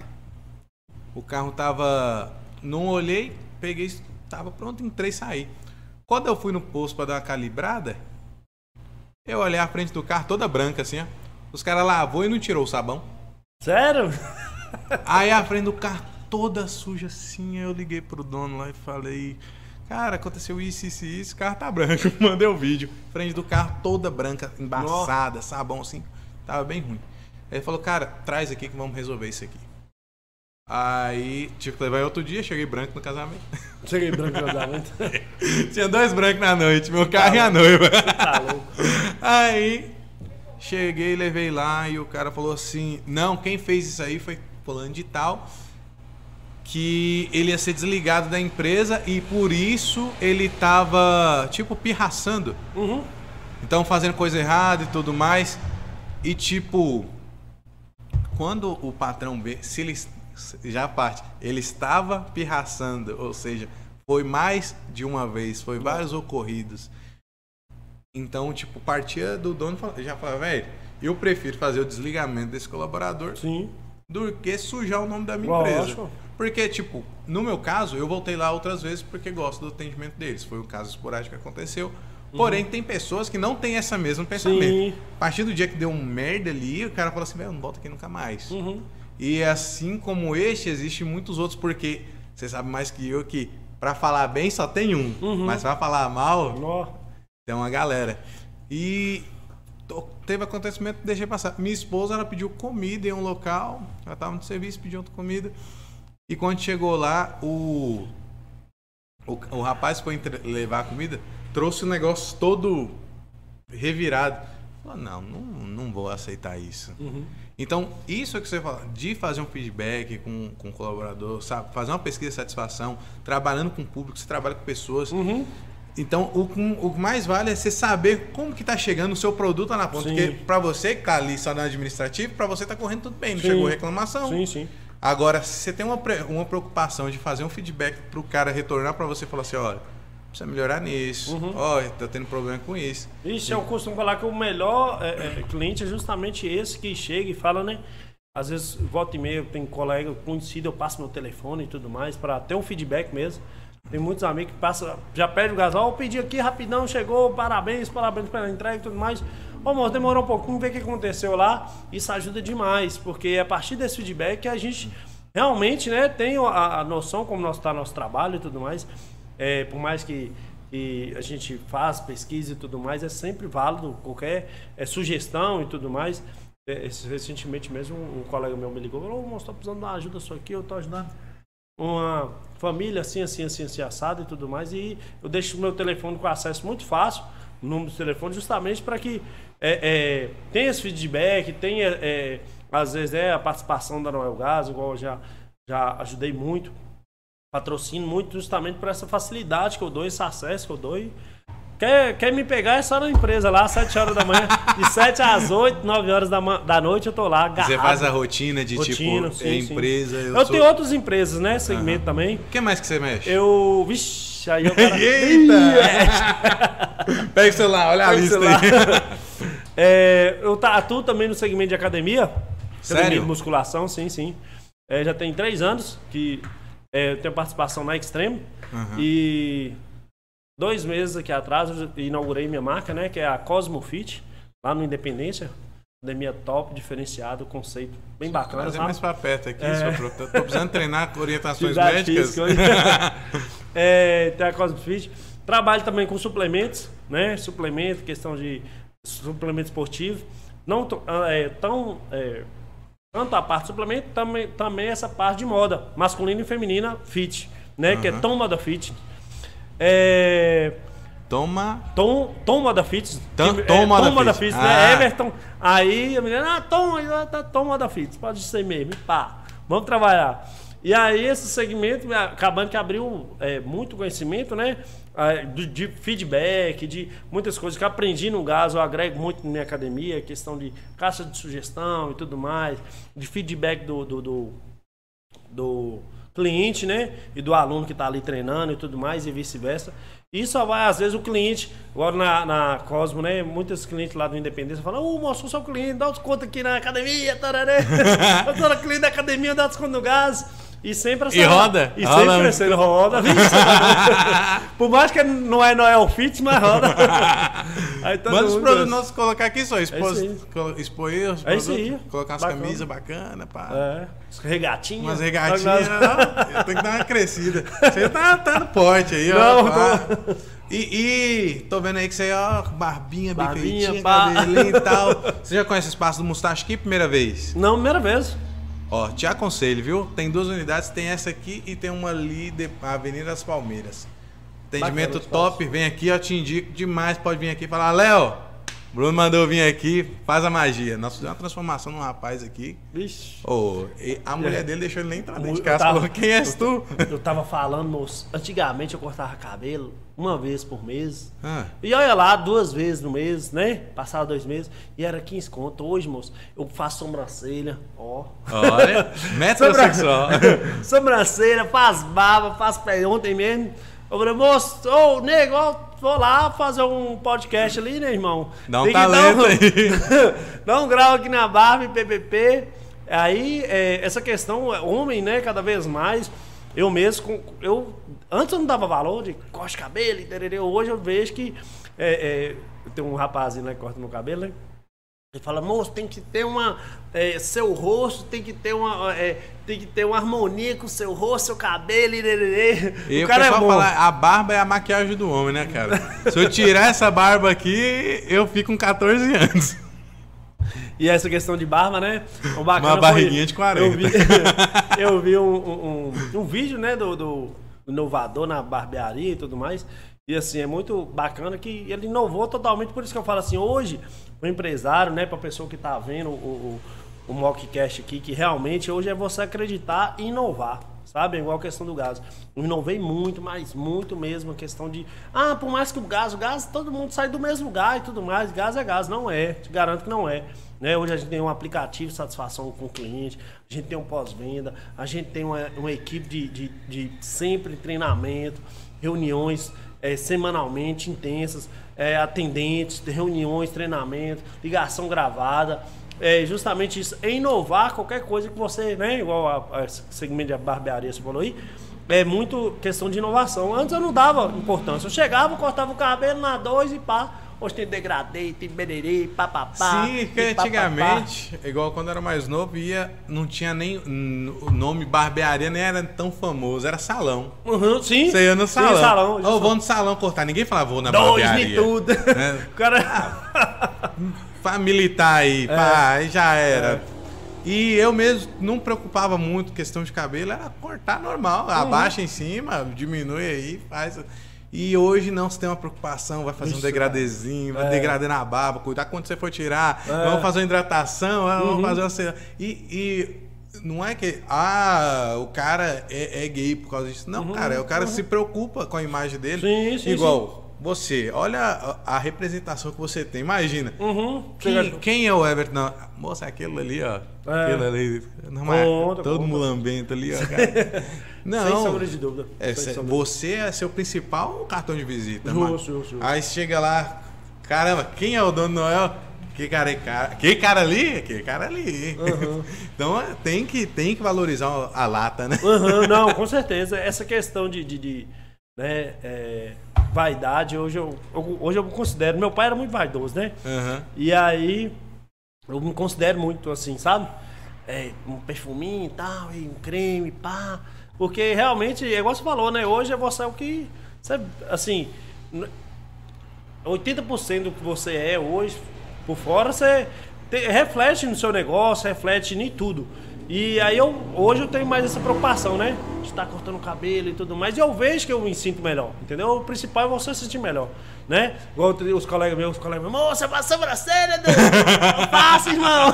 O carro tava. Não olhei, peguei, tava pronto, entrei e saí. Quando eu fui no posto pra dar uma calibrada, eu olhei a frente do carro toda branca assim, ó. Os caras lavou e não tirou o sabão. Sério? Aí a frente do carro toda suja assim, eu liguei pro dono lá e falei, cara, aconteceu isso, isso e isso, o carro tá branco. Mandei o vídeo. Frente do carro toda branca, embaçada, sabão assim, tava bem ruim. Aí ele falou, cara, traz aqui que vamos resolver isso aqui. Aí tive que levar outro dia, cheguei branco no casamento. Cheguei branco no casamento. Tinha dois brancos na noite, meu carro e a noiva. tá louco. Aí cheguei, levei lá e o cara falou assim: Não, quem fez isso aí foi fulano de tal. Que ele ia ser desligado da empresa e por isso ele tava, tipo, pirraçando. Uhum. Então fazendo coisa errada e tudo mais. E tipo, quando o patrão vê, se ele já parte, ele estava pirraçando, ou seja, foi mais de uma vez, foi vários ocorridos. Então, tipo, partia do dono e já falava, velho, eu prefiro fazer o desligamento desse colaborador Sim. do que sujar o nome da minha Lógico. empresa. Porque, tipo, no meu caso, eu voltei lá outras vezes porque gosto do atendimento deles. Foi um caso esporádico que aconteceu. Porém, tem pessoas que não têm essa mesmo pensamento. Sim. A partir do dia que deu um merda ali, o cara fala assim, velho, não volta aqui nunca mais. Uhum. E assim como este, existem muitos outros, porque você sabe mais que eu que pra falar bem só tem um, Uhum. mas pra falar mal Nó. tem uma galera. E teve acontecimento, deixei passar. Minha esposa, ela pediu comida em um local, ela tava no serviço, pediu outra comida. E quando chegou lá, o o, o rapaz foi entre- levar a comida, trouxe o negócio todo revirado. Falou, não, não, não vou aceitar isso. Uhum. Então, isso que você fala, de fazer um feedback com, com o colaborador, sabe? Fazer uma pesquisa de satisfação, trabalhando com o público, você trabalha com pessoas. Uhum. Então, o, que- o que mais vale é você saber como que tá chegando o seu produto lá na ponta. Sim. Porque pra você que tá ali só no administrativo, pra você tá correndo tudo bem, não Sim. chegou reclamação. Sim, sim. Agora, se você tem uma, uma preocupação de fazer um feedback pro cara retornar pra você e falar assim, olha, precisa melhorar nisso, Uhum. olha, tá tendo problema com isso. Isso, eu costumo falar que o melhor é, é, cliente é justamente esse que chega e fala, né? Às vezes, volta e meia, tem colega conhecido, eu passo meu telefone e tudo mais, para ter um feedback mesmo. Tem muitos amigos que passam, já pede o ó, eu pedi aqui rapidão, chegou, parabéns, parabéns pela entrega e tudo mais. Ô, moço, demorou um pouquinho, ver o que aconteceu lá. Isso ajuda demais, porque a partir desse feedback a gente realmente, né, tem a, a noção como está nosso trabalho e tudo mais. É, por mais que, a gente faz pesquisa e tudo mais, é sempre válido qualquer é, sugestão e tudo mais. É, recentemente mesmo, um, colega meu me ligou, falou, ô, moço, tô precisando de uma ajuda sua aqui, eu tô ajudando uma família assim, assim, assim, assim, assada e tudo mais. E eu deixo o meu telefone com acesso muito fácil, o número do telefone, justamente para que é, é, tenha esse feedback, tenha, é, às vezes, é, a participação da Noel Gás, igual eu já, já ajudei muito, patrocino muito justamente por essa facilidade que eu dou, esse acesso que eu dou. E quer, quer me pegar é só na empresa lá, às 7 horas da manhã, de 7 às 8, 9 horas da, da noite eu tô lá, agarrado. Você faz a rotina de Rotina, tipo, sim, é empresa. Eu, Eu, sou... tenho outras empresas, né? Segmento também. O que mais que você mexe? Eu. Vixe, aí eu. Cara... Eita! Pega o celular, olha a Pega o lista aí. É, eu atuo também no segmento de academia. Sério? Academia de musculação, sim, sim. É, já tem três anos que é, eu tenho participação na Extreme. E dois meses aqui atrás eu inaugurei minha marca, né? Que é a Cosmo Fit, lá no Independência. Academia top, diferenciado, conceito bem bacana, Trazer mais pra perto aqui, É. pro- tô, precisando treinar com orientações médicas. é, tem a Cosmo Fit. Trabalho também com suplementos, né? Suplemento, questão de suplemento esportivo. Não ah, é, tão. é, tanto a parte de suplemento, também, também essa parte de moda, masculina e feminina, fit, né? Que é. Tom Moda Fit. É, Toma. Tom, Tom Moda Fit. Tom- que- é, Tom Moda Fit. Fit, Ah. né? Everton. Aí a menina, ah, Tom, aí tá Tom Moda Fit. Pode ser mesmo. Pá, vamos trabalhar. E aí esse segmento, acabando que abriu é, muito conhecimento, né? De, feedback, de muitas coisas que eu aprendi no gás, eu agrego muito na minha academia, questão de caixa de sugestão e tudo mais, de feedback do, do, do, do cliente, né? E do aluno que está ali treinando e tudo mais, e vice-versa. E só vai, às vezes, o cliente, agora na, na Cosmo, né? Muitos clientes lá do Independência falam, ô moço, eu sou cliente, dá desconto aqui na academia, tararé. eu sou cliente da academia, dá desconto no gás. E sempre essa. E roda? E Roda. sempre crescendo, roda. Por mais que não é Noel Fit, mas roda. Aí todo Manda os produtos nossos colocar aqui só. Expor, colo- expor os É produtos. Colocar umas Bacana. camisas bacanas, pá. É, os regatinhas. Umas regatinhas. não, tenho que dar uma crescida. Você tá, tá no porte aí, ó. Não. E, e tô vendo aí que você, ó, barbinha, bem Barbinha, feitinha, pá. cabelinho e tal. Você já conhece o espaço do Mustache aqui? Primeira vez. Não, primeira vez. Ó, te aconselho, viu? Tem duas unidades, tem essa aqui e tem uma ali, de, Avenida das Palmeiras. Atendimento Bacana top, vem aqui, ó, te indico demais, pode vir aqui e falar, Léo, Bruno mandou vir aqui, faz a magia. Nós fizemos uma transformação num rapaz aqui. Vixe. E a mulher dele deixou ele nem entrar dentro de Eu casa. tava- Falou, quem és tu? Eu tava falando, moço, antigamente eu cortava cabelo uma vez por mês. Ah, E olha lá, duas vezes no mês, né? Passava dois meses e era 15 conto. Hoje, moço, eu faço sobrancelha, ó. olha, metrosexual. sobrancelha, faz barba, faz pé. Ontem mesmo, eu falei, moço, ô, nego, ó, vou lá fazer um podcast ali, né, irmão? Dá um Tem talento dar aí. Dá um grau aqui na barba e PPP. Aí, é, essa questão, é, homem, né, cada vez mais. Eu mesmo, eu antes eu não dava valor de corte cabelo, entendeu? Hoje eu vejo que é, é, tenho um rapazinho lá que corta meu cabelo, né? Ele fala, moço, tem que ter uma. é, seu rosto tem que ter uma. é, tem que ter uma harmonia com o seu rosto, seu cabelo, e. E o, o cara é bom. fala, a barba é a maquiagem do homem, né, cara? Se eu tirar essa barba aqui, eu fico com 14 anos. E essa questão de barba, né? O bacana Uma barriguinha de 40. Eu vi, eu vi um, um, um- um vídeo, né, do, do inovador na barbearia e tudo mais. E assim, é muito bacana que ele inovou totalmente. Por isso que eu falo assim, hoje, o empresário, né, pra pessoa que tá vendo o, o, o Mockcast aqui, que realmente hoje é você acreditar e inovar. Sabe? É igual a questão do gás. Eu inovei muito, mas muito mesmo a questão de. Ah, por mais que o gás, o gás, todo mundo sai do mesmo gás e tudo mais. Gás é gás, não é. Te garanto que não é. Né? Hoje a gente tem um aplicativo de satisfação com o cliente, a gente tem um pós-venda, a gente tem uma, uma equipe de, de, de sempre treinamento, reuniões eh, semanalmente intensas, eh, atendentes, reuniões, treinamento, ligação gravada. É justamente isso, é inovar qualquer coisa que você, né? Igual a, a segmento de barbearia você falou aí, é muito questão de inovação. Antes eu não dava importância. Eu chegava, cortava o cabelo na 2 e pá. Hoje tem degradê, tem bererê, papapá. Sim, porque antigamente, igual quando eu era mais novo, ia, não tinha nem. O nome barbearia nem era tão famoso, era salão. Uhum, sim. Você ia no salão. Sim, salão. Ou vou no salão cortar. Ninguém falava, vou na Dois barbearia. de tudo. É. O cara. Pra militar aí, É. pá, aí já era. E eu mesmo não preocupava muito questão de cabelo, era cortar normal, Uhum. abaixa em cima, diminui aí, faz. E hoje não, você tem uma preocupação, vai fazer um degradezinho, vai É. degradar na barba, cuidar quando você for tirar, É. vamos fazer uma hidratação, ah, Uhum. vamos fazer uma. E, e não é que, ah, o cara é, é gay por causa disso. Não, cara, o cara se preocupa com a imagem dele. Uhum. Sim, sim, Igual você, olha a, a representação que você tem, imagina. Uhum. Quem, quem é o Everton? Não, moça, aquele ali, ó. É. Aquele ali. Não, mas Conta, todo conta. mulambento ali, ó. Cara. Não. Sem sombra de dúvida. É, sombra. você é seu principal cartão de visita, Justo, mano. justo, justo. Aí chega lá, caramba, quem é o dono do Noel? Que cara, é cara, que cara ali? Que cara ali. então é, tem que, tem que valorizar a lata, né? Uhum, não, com certeza. Essa questão de, de, de, né, é, vaidade, hoje eu, hoje eu considero. Meu pai era muito vaidoso, né? Aham. E aí eu me considero muito assim, sabe? É, um perfuminho e tal, e um creme, pá. Porque realmente, é igual você falou, né? Hoje é você o que. Você, assim. n- 80% do que você é hoje, por fora, você te- reflete no seu negócio, reflete em tudo. E aí eu hoje eu tenho mais essa preocupação, né? De estar cortando o cabelo e tudo mais. E eu vejo que eu me sinto melhor, entendeu? O principal é você se sentir melhor, né? Igual os colegas meus, os colegas meus, moça, passa sobrancelha, Deus! Não faça, irmão!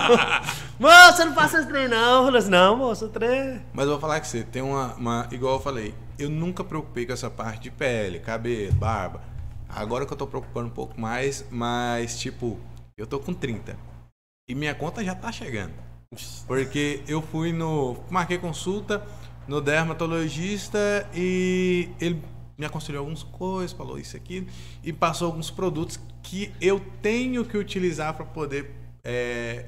Moça, não faça esse trem, não. Eu falei assim, não, moça, trem. Mas eu vou falar que você tem uma, uma. Igual eu falei, eu nunca preocupei com essa parte de pele, cabelo, barba. Agora que eu tô preocupando um pouco mais, mas tipo, eu tô com 30. E minha conta já tá chegando. Porque eu fui no. Marquei consulta no dermatologista e ele me aconselhou algumas coisas, falou isso aqui, e passou alguns produtos que eu tenho que utilizar para poder. é,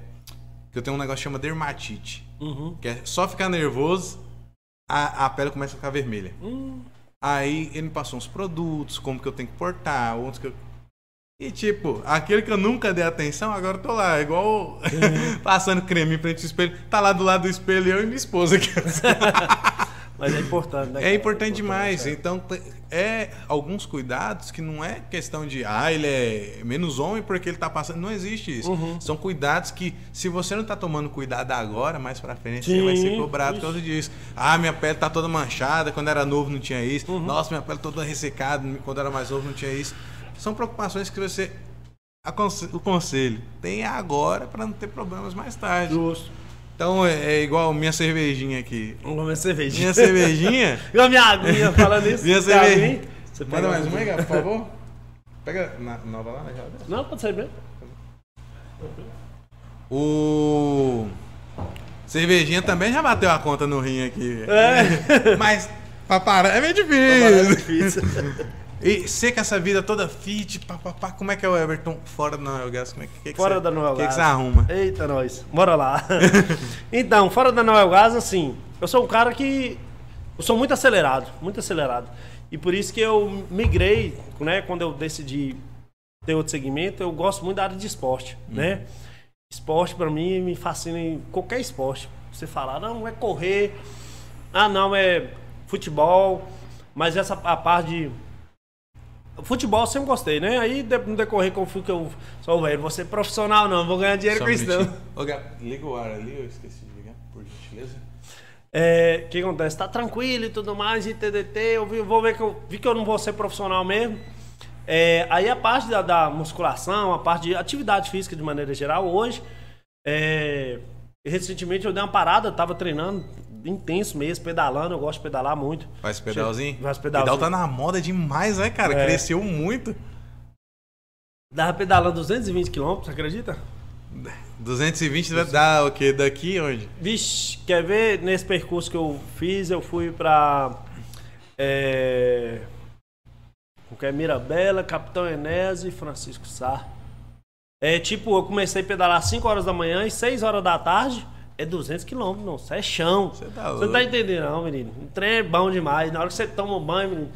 que eu tenho um negócio que chama dermatite. Uhum. Que é só ficar nervoso, a, a pele começa a ficar vermelha. Hum, Aí ele me passou uns produtos, como que eu tenho que portar, outros que eu. E tipo, aquele que eu nunca dei atenção, agora eu tô lá, igual passando creme em frente ao espelho. Tá lá do lado do espelho eu e minha esposa aqui. mas é importante, né? É cara? importante demais. é. Então, é alguns cuidados que não é questão de, ah, ele é menos homem porque ele tá passando. Não existe isso. Uhum. São cuidados que, se você não tá tomando cuidado agora, mais pra frente, Sim, você vai ser cobrado por causa disso. Ah, minha pele tá toda manchada, quando era novo não tinha isso. Uhum. Nossa, minha pele toda ressecada, quando era mais novo não tinha isso. São preocupações que você. O conselho tem agora pra não ter problemas mais tarde. Justo. Então é, é igual minha cervejinha aqui. Comer cerveja. Minha cervejinha. A minha aguinha falando isso. Minha aguinha? Você Manda mais uma aí, por favor. Pega na nova lá na geladeira. Não, pode ser mesmo. O. Cervejinha também já bateu a conta no rim aqui. É. Mas pra parar é meio É difícil. E você com essa vida toda fit, pá, pá, pá, como é que é o Everton fora da Noel Gas? Como é que, que, que Fora você, da Noel que, que Gas. você arruma? Eita, nós. Bora lá. então, fora da Noel Gás, assim, eu sou um cara que. Eu sou muito acelerado, muito acelerado. E por isso que eu migrei, né? Quando eu decidi ter outro segmento, eu gosto muito da área de esporte, né? Esporte pra mim me fascina em qualquer esporte. Você falar, não, é correr, ah, não, é futebol, mas essa a parte de Futebol eu sempre gostei, né? Aí no decorrer que eu fui que eu sou velho, vou ser profissional não, vou ganhar dinheiro Só com um isso não. Ô, liga o ar ali, eu esqueci de ligar, por gentileza. É, o que acontece? Tá tranquilo e tudo mais, e TDT, eu vi- vou ver que eu vi que eu não vou ser profissional mesmo. É, aí a parte da, da musculação, a parte de atividade física de maneira geral, hoje, é, recentemente eu dei uma parada, tava treinando intenso mesmo, pedalando, eu gosto de pedalar muito. Faz pedalzinho? Faz pedalzinho. Pedal tá na moda demais, né, cara? É. Cresceu muito. Dava pedalando 220 km, você acredita? 220 vai dar o quê? Daqui onde? Vixe, quer ver? Nesse percurso que eu fiz, eu fui pra. É. O que é Mirabela, Capitão Enésio e Francisco Sá. É tipo, eu comecei a pedalar 5 horas da manhã e 6 horas da tarde. É 200 quilômetros, não. Isso é chão. Você tá Você não tá entendendo, não, menino. O trem é bom demais. Na hora que você toma um banho, menino,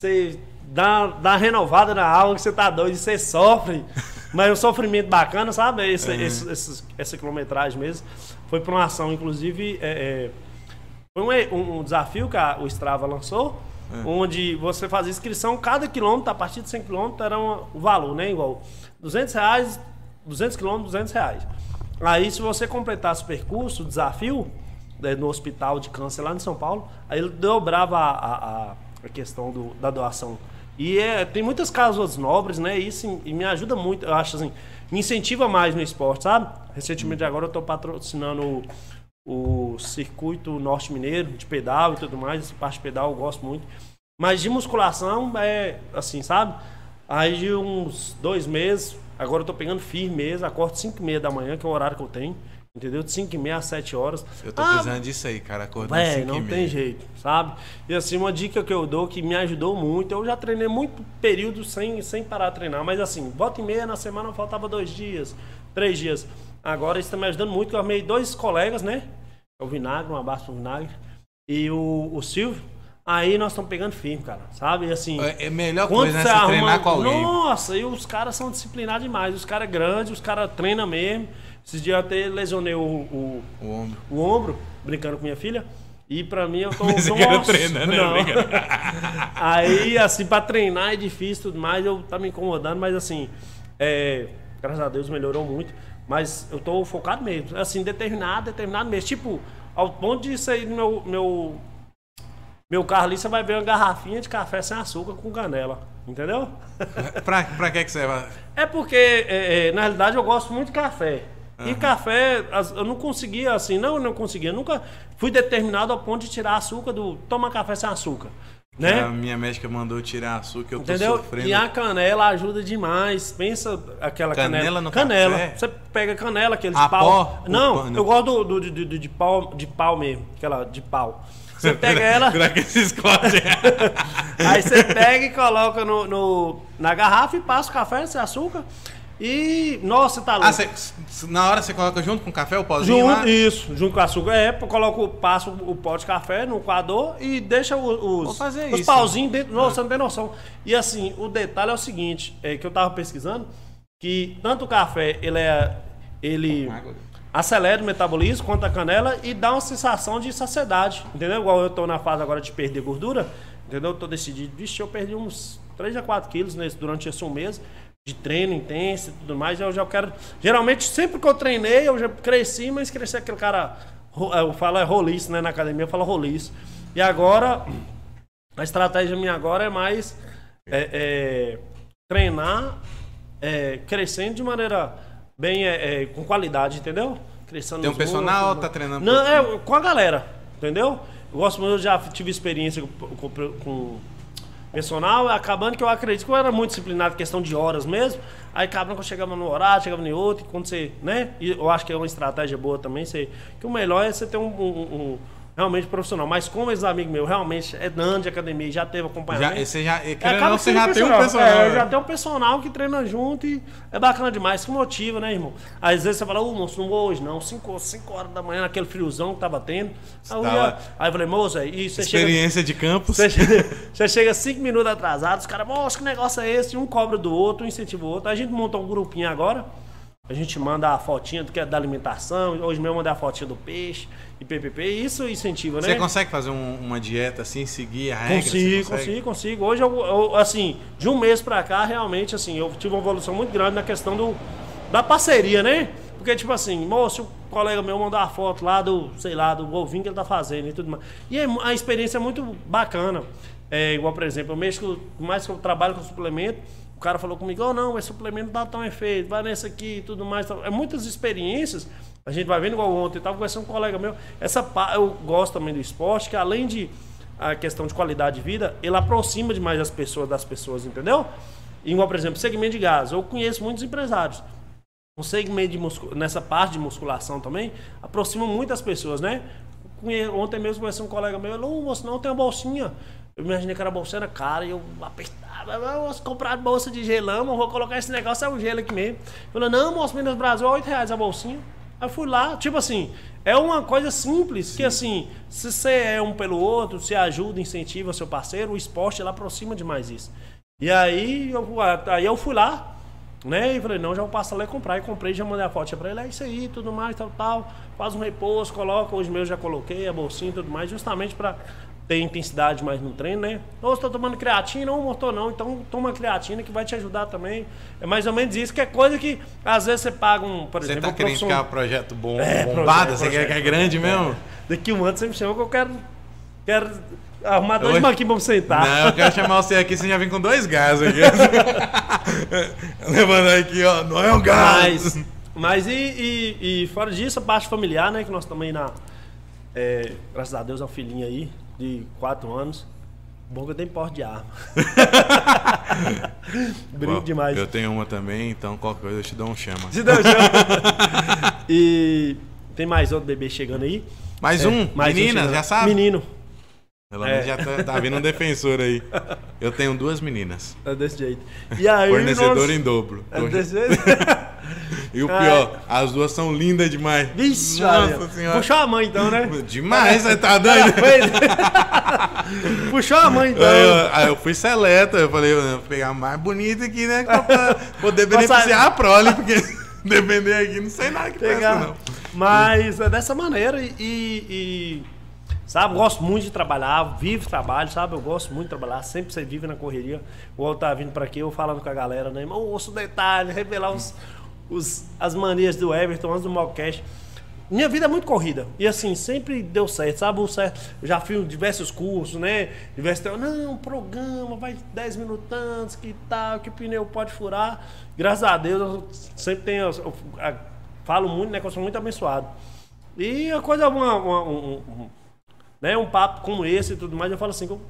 você dá, dá uma renovada na alma, que você tá doido, você sofre. Mas é um sofrimento bacana, sabe? Esse, esse- esses- essa quilometragem mesmo. Foi pra uma ação, inclusive. é, é, foi um, um desafio que a- o Strava lançou, onde você fazia inscrição, cada quilômetro, a partir de 100 quilômetros, era um- o valor, né? Igual 200 reais, 200 quilômetros, 200 reais. Aí, se você completasse o percurso, o desafio, né, no hospital de câncer lá em São Paulo, aí ele dobrava a, a, a- questão do- da doação. E é, tem muitas causas nobres, né? E isso e me ajuda muito, eu acho assim, me incentiva mais no esporte, sabe? Recentemente agora eu tô patrocinando o, o circuito norte mineiro de pedal e tudo mais, essa parte de pedal eu gosto muito. Mas de musculação é assim, sabe? Aí de uns dois meses, agora eu tô pegando firme mesmo, acordo 5 e meia da manhã, que é o horário que eu tenho. Entendeu? De 5 e meia às 7 horas. Eu tô Ah, precisando disso aí, cara. Acordando Véi, 5 não e tem meia. jeito, sabe? E assim, uma dica que eu dou que me ajudou muito, eu já treinei muito período sem, sem parar de treinar, mas assim, volta e meia na semana faltava dois dias, três dias. Agora isso tá me ajudando muito, eu armei dois colegas, né? O Vinagre, um abraço pro Vinagre, e o, o Silvio. Aí nós estamos pegando firme, cara, sabe? Assim. É é melhor coisa, né? você arruma... treinar com alguém. Nossa, e os caras são disciplinados demais. Os caras grandes, os caras treinam mesmo. Esses dias eu até lesionei o, o, O ombro. o ombro, brincando com minha filha. E pra mim eu tô. Que era Nossa, treinando, né? não. Brincando. Aí, assim, pra treinar é difícil e tudo mais, eu tá me incomodando, mas assim, é, graças a Deus melhorou muito. Mas eu tô focado mesmo, assim, determinado, determinado mesmo. Tipo, ao ponto de sair meu, meu, meu carro ali, você vai ver uma garrafinha de café sem açúcar com canela. Entendeu? pra, pra que que você vai? É porque, é, é, na realidade, eu gosto muito de café. E café, eu não conseguia, assim, não, eu não conseguia. Eu nunca fui determinado ao ponto de tirar açúcar do. Toma café sem açúcar. Né? A minha médica mandou tirar açúcar, eu tô Entendeu? sofrendo. E a canela ajuda demais. Pensa aquela canela. Canela no canela. café? Você pega canela, aquele de A pau. pó? Não, pano. eu gosto do, do- de, de- de pau, de pau mesmo. Aquela de pau. Você pega ela. Aí você pega e coloca no, no- na garrafa e passa o café sem açúcar. E. Nossa, tá louco. Ah, você- na hora você coloca junto com o café, o pozinho Junto, lá? isso, junto com açúcar. É, coloco, passo o pó de café no coador e deixa os, Vou fazer os isso. pauzinhos dentro. Nossa, você não tem noção. E assim, o detalhe é o seguinte, é que eu tava pesquisando, que tanto o café, ele é. Ele Água. Acelera o metabolismo quanto a canela e dá uma sensação de saciedade. Entendeu? Igual eu tô na fase agora de perder gordura. Entendeu? Eu tô decidido. Vixe, eu perdi uns 3 a 4 quilos nesse, durante esse um mês de treino intenso e tudo mais. Eu já quero. Geralmente, sempre que eu treinei, eu já cresci, mas cresci aquele cara. ro- Eu falo é roliço, né? Na academia eu falo roliço. E agora, a estratégia minha agora é mais é, é, treinar é, crescendo de maneira bem é, é, com qualidade, entendeu? Crescendo Tem um personal músculos, ou tá treinando Não, é com a galera, entendeu? Eu gosto muito, eu já tive experiência com, com- com personal, acabando que eu acredito que eu era muito disciplinado, questão de horas mesmo. Aí acabando que eu chegava no horário, chegava em outro, e quando você, né? E eu acho que é uma estratégia boa também, você, que o melhor é você ter um, um- um- realmente profissional. Mas como esses amigos meus realmente é dano de academia, já teve acompanhamento. Já, você já, querendo não, você já tem um personal. É, né? já tem um personal que treina junto e é bacana demais, que motiva, né, irmão? Às vezes você fala, ô moço, não vou hoje não, 5 horas da manhã, naquele friozão que tava tendo. Aí eu, Tá ia- aí eu falei, moço, aí você chega. Experiência de campus. Você chega, você chega cinco minutos atrasado, os caras, moço, que negócio é esse? Um cobra do outro, um incentiva o outro. Aí a gente montou um grupinho agora. A gente manda a fotinha do que é da alimentação. Hoje mesmo eu mandei a fotinha do peixe e PPP. E isso incentiva, né? Você consegue fazer um- uma dieta assim, seguir a regra? Consigo, consigo, consigo. Hoje, eu, eu, assim, de um mês pra cá, realmente, assim, eu tive uma evolução muito grande na questão do, da parceria, né? Porque, tipo assim, moço, o colega meu mandou a foto lá do, sei lá, do ovinho que ele tá fazendo e tudo mais. E é mu- a experiência é muito bacana. É, igual, por exemplo, eu mexo, com- mais que eu trabalho com suplemento, cara falou comigo, oh não, esse suplemento dá tão efeito, vai nesse aqui e tudo mais. É muitas experiências, a gente vai vendo igual ontem, eu tava conversando com um colega meu, essa eu gosto também do esporte, que além de a questão de qualidade de vida, ele aproxima demais as pessoas das pessoas, entendeu? Igual, por exemplo, segmento de gás. Eu conheço muitos empresários. Um segmento de muscu- nessa parte de musculação também aproxima muitas pessoas, né? Ontem mesmo conheci um colega meu, ele falou, moço, não tem uma bolsinha. Eu imaginei que era bolsinha era cara e eu apertava, "Ah, moço, comprar bolsa de gelama, vou colocar esse negócio, é o gelo aqui mesmo. Falou, não, moço, Minas Brasil, é 8 reais a bolsinha. Aí fui lá, tipo assim, é uma coisa simples, que assim, se você é um pelo outro, se ajuda, incentiva seu parceiro, o esporte ela aproxima demais isso. E aí eu, aí eu fui lá, né? E falei, não, já vou passar lá e comprar. E comprei, já mandei a foto pra ele, é isso aí, tudo mais, tal, tal. Faz um repouso, coloca, os meus já coloquei, a bolsinha e tudo mais, justamente pra ter intensidade mais no treino, né? Ou você tá tomando creatina ou motor não, então toma creatina que vai te ajudar também. É mais ou menos isso, que é coisa que às vezes você paga um, por Você exemplo, tá um querendo ficar um projeto bom, É, bombado? projeto, você quer projeto. que é grande mesmo? Daqui um ano você me chama que eu quero, quero arrumar dois Oi? banquinhos pra você sentar. Não, eu quero chamar você aqui, você já vem com dois gás aqui. Levando aqui, ó, não é um gás. Mas, mas e, e- e fora disso, a parte familiar, né? Que nós estamos aí na. é, graças a Deus, é um filhinho aí, de 4 anos. Bom que eu tenho porte de arma. Brinco Ó, demais. Eu tenho uma também, então qualquer coisa eu te dou um chama. Se não, já- e tem mais outro bebê chegando aí. Mais É, um, mais um meninas, chegando. já sabe? Menino. Pelo menos É. já tá, tá vindo um defensor aí. Eu tenho duas meninas. É desse jeito. E aí. Fornecedor nós- em dobro. É desse jeito. E o pior, as duas são lindas demais. Vixe, Nossa senhora. Puxou a mãe então, né? Demais, você tá doido? Puxou a mãe então. Aí eu, aí eu fui seleta, eu falei, eu vou pegar a mais bonita aqui, né? Pra poder beneficiar a prole, porque depender aqui, não sei nada que pegar. presta, não. Mas é dessa maneira e- e, sabe, gosto muito de trabalhar, vivo trabalho, sabe? Eu gosto muito de trabalhar, sempre você vive na correria. O outro tá vindo pra aqui, eu falando com a galera, né? Irmão, ouço detalhe, revelar os, os- as manias do Everton antes do Mockcast. Minha vida é muito corrida. E assim, sempre deu certo, sabe? O certo. Eu já fiz diversos cursos, né? Diversos. Não, programa, vai 10 minutos antes, que tal, que pneu pode furar. Graças a Deus, eu sempre tenho. eu- falo muito, né? Que eu sou muito abençoado. E a coisa, uma, uma- um, um- né, um papo como esse e tudo mais, eu falo assim, que eu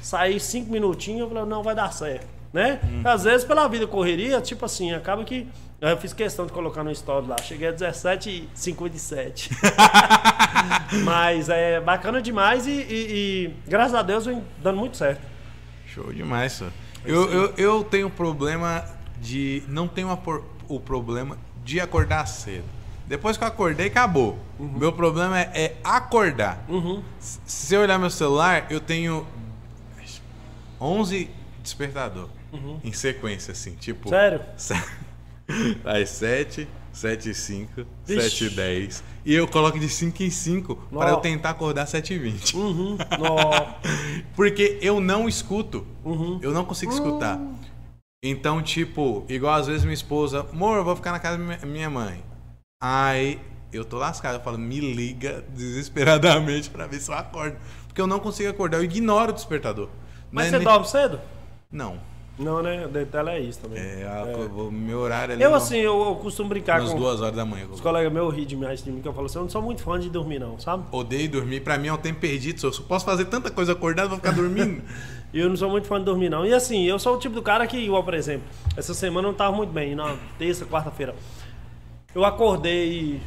saí cinco minutinhos, eu falei, não, vai dar certo. Né? Às vezes, pela vida correria, tipo assim, acaba que. Eu fiz questão de colocar no story lá. Cheguei a 17h57. Mas é bacana demais e, e- e, graças a Deus vem dando muito certo. Show demais, senhor. Eu, eu, eu tenho problema de. Não tenho o problema de acordar cedo. Depois que eu acordei, acabou. Meu problema é, é acordar. S- Se eu olhar meu celular, eu tenho 11 despertador em sequência, assim, tipo. Sério? Às 7, 7 e 5, Vixe. 7 e 10. E eu coloco de 5 em 5 para eu tentar acordar 7 e 20. Uhum. Porque eu não escuto. Uhum. Eu não consigo escutar. Então, tipo, igual às vezes minha esposa, amor, eu vou ficar na casa da minha mãe. Aí eu tô lascado, eu falo, me liga desesperadamente pra ver se eu acordo. Porque eu não consigo acordar, eu ignoro o despertador. Mas Não você é nem- dorme cedo? Não. Não, né? O detalhe é isso também. É, a- o meu horário ali. Eu, no- assim, eu, eu costumo brincar umas com duas horas da manhã. os colegas meus, ri demais de mim, que eu falo assim, eu não sou muito fã de dormir não, sabe? Odeio dormir, pra mim é um tempo perdido. Se eu só posso fazer tanta coisa acordado, vou ficar dormindo. E eu não sou muito fã de dormir, não. E assim, eu sou o tipo do cara que, igual, por exemplo, essa semana eu não tava muito bem, na terça, quarta-feira. Eu acordei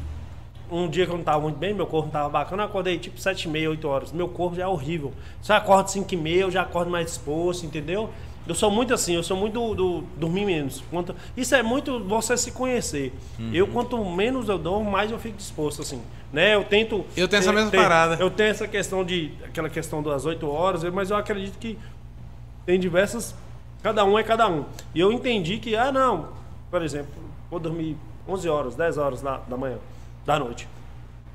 um dia que eu não tava muito bem, meu corpo não tava bacana, eu acordei tipo 7 e meia, 8 horas. Meu corpo já é horrível. Se eu acordo 5 e meia, eu já acordo mais disposto, entendeu? Eu sou muito assim, eu sou muito do, do dormir menos. Quanto, isso é muito você se conhecer. Eu, quanto menos eu dormo, mais eu fico disposto, assim. Né? Eu tento. Eu tenho essa ter- mesma ter- parada. Eu tenho essa questão de. aquela questão das 8 horas, mas eu acredito que tem diversas. Cada um é cada um. E eu entendi que, ah, não, por exemplo, vou dormir 11 horas, 10 horas da, da manhã, da noite.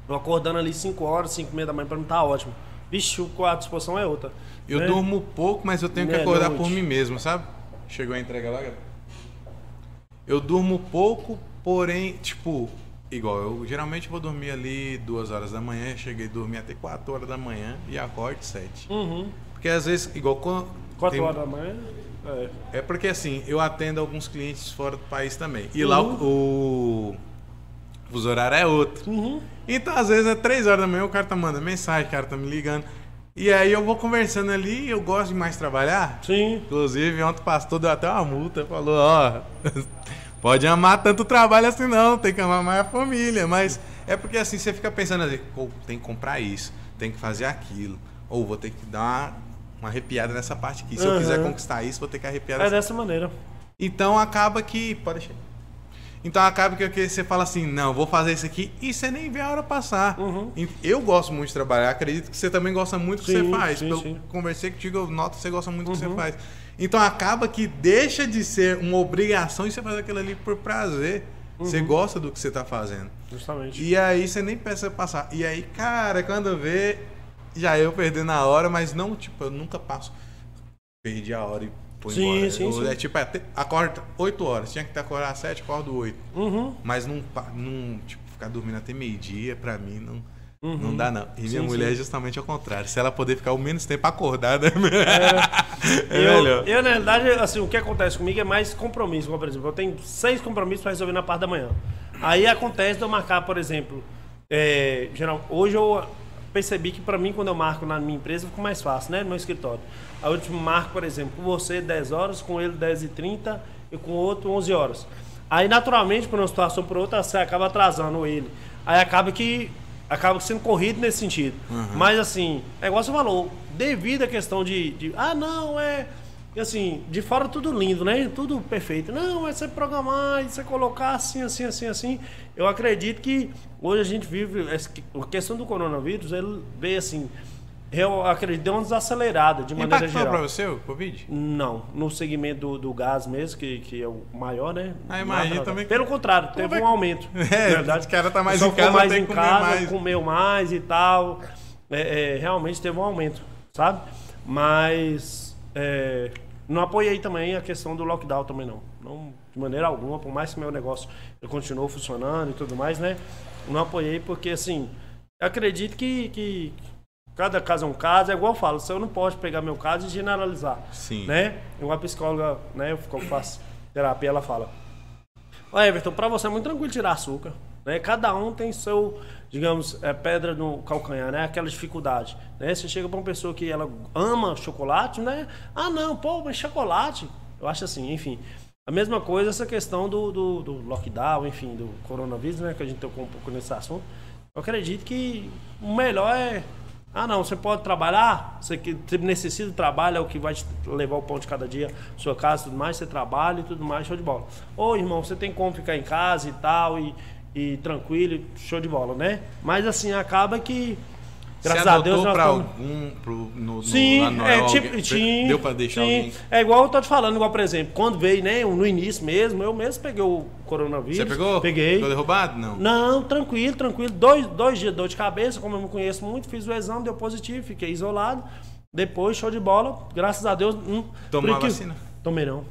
Eu acordando ali 5 horas, 5 e meia da manhã, pra mim tá ótimo. Vixe, a disposição é outra. Eu né? durmo pouco, mas eu tenho que acordar por mim mesmo, sabe? Chegou a entrega lá, galera? Eu durmo pouco, porém, tipo, igual, eu geralmente vou dormir ali duas horas da manhã, cheguei a dormir até 4 horas da manhã e acordo 7. Uhum. Porque às vezes, igual quando. 4 tem- horas da manhã. É. É porque assim, eu atendo alguns clientes fora do país também. E lá o, o, os horários é outro. Uhum. Então, às vezes, é 3 horas da manhã, o cara tá mandando mensagem, o cara tá me ligando. E aí eu vou conversando ali e eu gosto de trabalhar. Sim. Inclusive, ontem o pastor deu até uma multa, falou, ó, pode amar tanto trabalho assim não, tem que amar mais a família. Mas é porque assim, você fica pensando assim, tem que comprar isso, tem que fazer aquilo. Ou vou ter que dar uma, arrepiada nessa parte aqui. Se eu Uhum. quiser conquistar isso, vou ter que arrepiar É dessa maneira. então acaba que. Pode deixar. Então acaba que, você fala assim, não, vou fazer isso aqui e você nem vê a hora passar. Uhum. Eu gosto muito de trabalhar, acredito que você também gosta muito do que você faz. sim, Pelo sim. Uhum. conversei contigo, eu noto que você gosta muito do que você faz. Então acaba que deixa de ser uma obrigação e você faz aquilo ali por prazer. Uhum. Você gosta do que você tá fazendo. Justamente. E aí você nem pensa passar. E aí, cara, quando vê, já eu perdi na hora, mas não, tipo, eu nunca passo. Perdi a hora e fui Sim, embora. sim, Eu- sim. É tipo, é, acorda 8 horas. Tinha que ter acordado às 7, acordo 8. Uhum. Mas não, não tipo, ficar dormindo até meio-dia, pra mim, não, Uhum. não dá, não. E minha Sim, mulher sim. é justamente ao contrário. Se ela poder ficar o menos tempo acordada, é, eu, melhor. eu, na realidade, assim, o que acontece comigo é mais compromisso. Por exemplo, eu tenho seis compromissos para resolver na parte da manhã. Aí acontece de eu marcar, por exemplo, é, geral, hoje eu percebi que para mim, quando eu marco na minha empresa, fica mais fácil, né? No meu escritório. Aí eu marco, por exemplo, com você 10 horas, com ele 10 e 30 e com o outro 11 horas. Aí, naturalmente, por uma situação ou por outra, você acaba atrasando ele. Aí acaba que acaba sendo corrido nesse sentido. Mas assim, é igual você falou, devido à questão de, de ah, não, é e assim, de fora tudo lindo, né? Tudo perfeito. Não, é você programar, e você colocar assim, assim, assim, assim. Eu acredito que hoje a gente vive. que- A questão do coronavírus, ele veio assim. Eu acredito, deu uma desacelerada de maneira Impactou geral. pra você o Covid? Não, no segmento do, do gás mesmo, que, que é o maior, né? Ah, imagina também que- Pelo contrário, teve vai- um aumento. É, verdade, os cara tá mais o em casa, mais em comer casa, mais. comeu mais e tal. É, é, realmente teve um aumento, sabe? Mas é, não apoiei também a questão do lockdown também não. Não, de maneira alguma, por mais que meu negócio continuou funcionando e tudo mais, né? Não apoiei porque, assim, eu acredito que, que cada caso é um caso. É igual eu falo, se eu não posso pegar meu caso e generalizar. Sim. Né? Uma psicóloga, né, eu faço terapia, ela fala: Ó, Everton, pra você é muito tranquilo tirar açúcar. Né? Cada um tem seu, digamos, é, pedra no calcanhar, né? Aquela dificuldade. Né? Você chega pra uma pessoa que ela ama chocolate, né? Ah, não, pô, mas chocolate. Eu acho assim, enfim. A mesma coisa essa questão do, do, do lockdown, enfim, do coronavírus, né? Que a gente tocou um pouco nesse assunto. Eu acredito que o melhor é. Ah, não, você pode trabalhar, você, que- necessita do trabalho, é o que vai levar o pão de cada dia, sua casa tudo mais, você trabalha e tudo mais, show de bola. Ô, irmão, você tem como ficar em casa e tal, e, e tranquilo, show de bola, né? Mas assim, acaba que. Graças você a Deus nós pra estamos- algum. Pro, no, no, Sim, lá no é tipo, alguém- sim, Deu pra deixar sim. alguém. É igual eu tô te falando, igual, por exemplo, quando veio, né, no início mesmo, eu mesmo peguei o coronavírus. Você pegou? Peguei. Ficou derrubado? Não. Não, tranquilo, tranquilo. Dois, dois dias de dor de cabeça, como eu me conheço muito, fiz o exame, deu positivo, fiquei isolado. Depois, show de bola, graças a Deus. Hum, Tomou a que- vacina? Tomei não.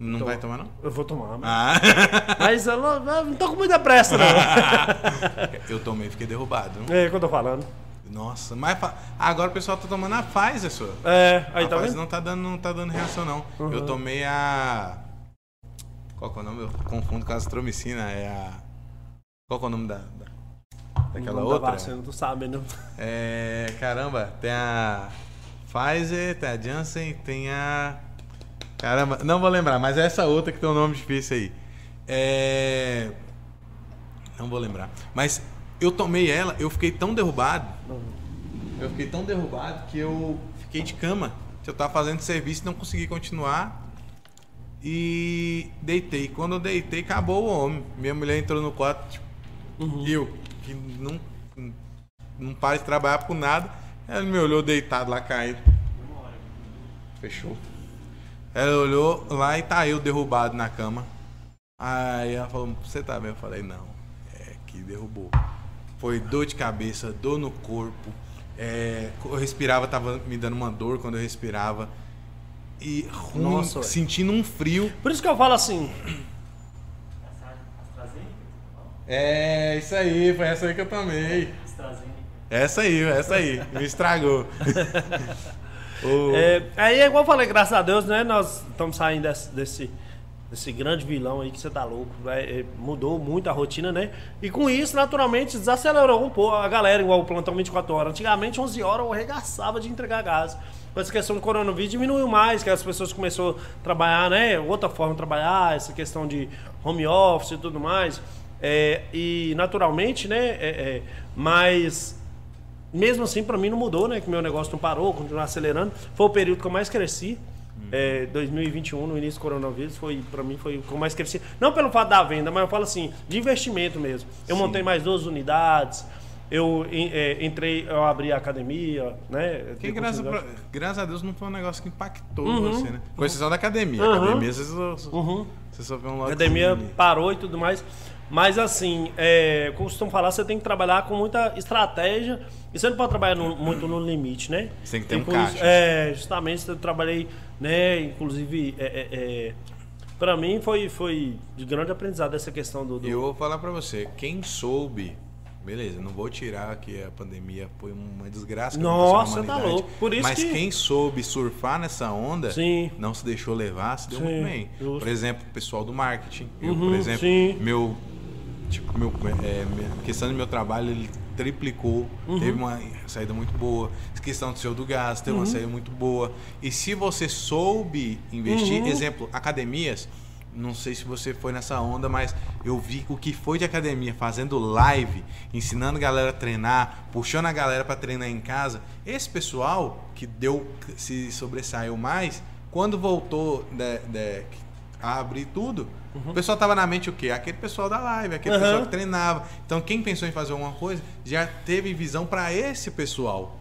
Não vai tomar, não? Eu vou tomar. mas- Ah, Mas eu não, eu não tô com muita pressa, não. eu tomei, fiquei derrubado. é o que eu tô falando. Nossa, mas agora o pessoal tá tomando a Pfizer, sua. É, aí a tá Pfizer vendo? não tá dando, não tá dando reação, não. Uhum. Eu tomei a. Qual que é o nome? Eu confundo com a azitromicina. É a. Qual que é o nome da. da- Daquela Não outra? vacina, tu sabe, né? É. Caramba, tem a Pfizer, tem a Janssen, tem a. Caramba, não vou lembrar, mas é essa outra que tem um nome difícil aí. É. Não vou lembrar. Mas eu tomei ela, eu fiquei tão derrubado. Eu fiquei tão derrubado que eu fiquei de cama. Eu tava fazendo serviço e não consegui continuar. E deitei. Quando eu deitei, acabou o homem. Minha mulher entrou no quarto, tipo, eu, que não, não para de trabalhar por nada. Ela me olhou deitado lá caído. Fechou. Ela olhou lá e tá eu derrubado na cama. Aí ela falou, você tá bem? Eu falei, não. É que derrubou. Foi dor de cabeça, dor no corpo. É, eu respirava, tava me dando uma dor quando eu respirava. E ruim, Nossa, sentindo um frio. Por isso que eu falo assim, É, isso aí, foi essa aí que eu tomei. Essa aí, essa aí. Me estragou. O- É, aí é igual eu falei, graças a Deus, né? Nós estamos saindo desse, desse, desse grande vilão aí que você tá louco. é, mudou muito a rotina, né? E com isso, naturalmente, desacelerou um pouco a galera, igual o plantão 24 horas. Antigamente, 11 horas, eu arregaçava de entregar gás. Com essa questão do coronavírus, diminuiu mais, que as pessoas começaram a trabalhar, né? Outra forma de trabalhar, essa questão de home office e tudo mais. É, e naturalmente, né? é, é, mas mesmo assim, pra mim não mudou, né? Que meu negócio não parou, continuou acelerando. Foi o período que eu mais cresci. É, 2021, no início do coronavírus, foi para mim foi o que eu mais cresci. Não pelo fato da venda, mas eu falo assim, de investimento mesmo. Eu Sim. montei mais duas unidades, eu é, entrei, eu abri a academia, né? Porque Eu graças, pra- graças a Deus não foi um negócio que impactou Uhum. você, né? Com exceção da academia. Uhum. Academia, você só, Uhum. você só vê um lado. Academia parou e tudo mais. Mas assim, é, como costumo falar, você tem que trabalhar com muita estratégia e você não pode trabalhar no- muito no limite, né? Você tem que ter um caixa. É, justamente eu trabalhei, né? Inclusive, é, é, é, para mim foi, foi de grande aprendizado essa questão do. do- E eu vou falar pra você, quem soube, beleza, não vou tirar que a pandemia foi uma desgraça. Nossa, tá louco. Por isso Mas que- quem soube surfar nessa onda, Sim. não se deixou levar, se deu Sim, muito bem. justo. Por exemplo, o pessoal do marketing. Eu, Uhum, por exemplo, sim. meu. Tipo, meu, é, questão do meu trabalho, ele triplicou, Uhum. teve uma saída muito boa. A questão do seu do gás, teve uma Uhum. saída muito boa. E se você soube investir, Uhum. exemplo, academias, não sei se você foi nessa onda, mas eu vi o que foi de academia fazendo live, ensinando a galera a treinar, puxando a galera para treinar em casa. Esse pessoal que deu se sobressaiu mais, quando voltou de- de- abrir tudo, o pessoal tava na mente o quê? Aquele pessoal da live, aquele Uhum. pessoal que treinava. Então quem pensou em fazer alguma coisa já teve visão para esse pessoal.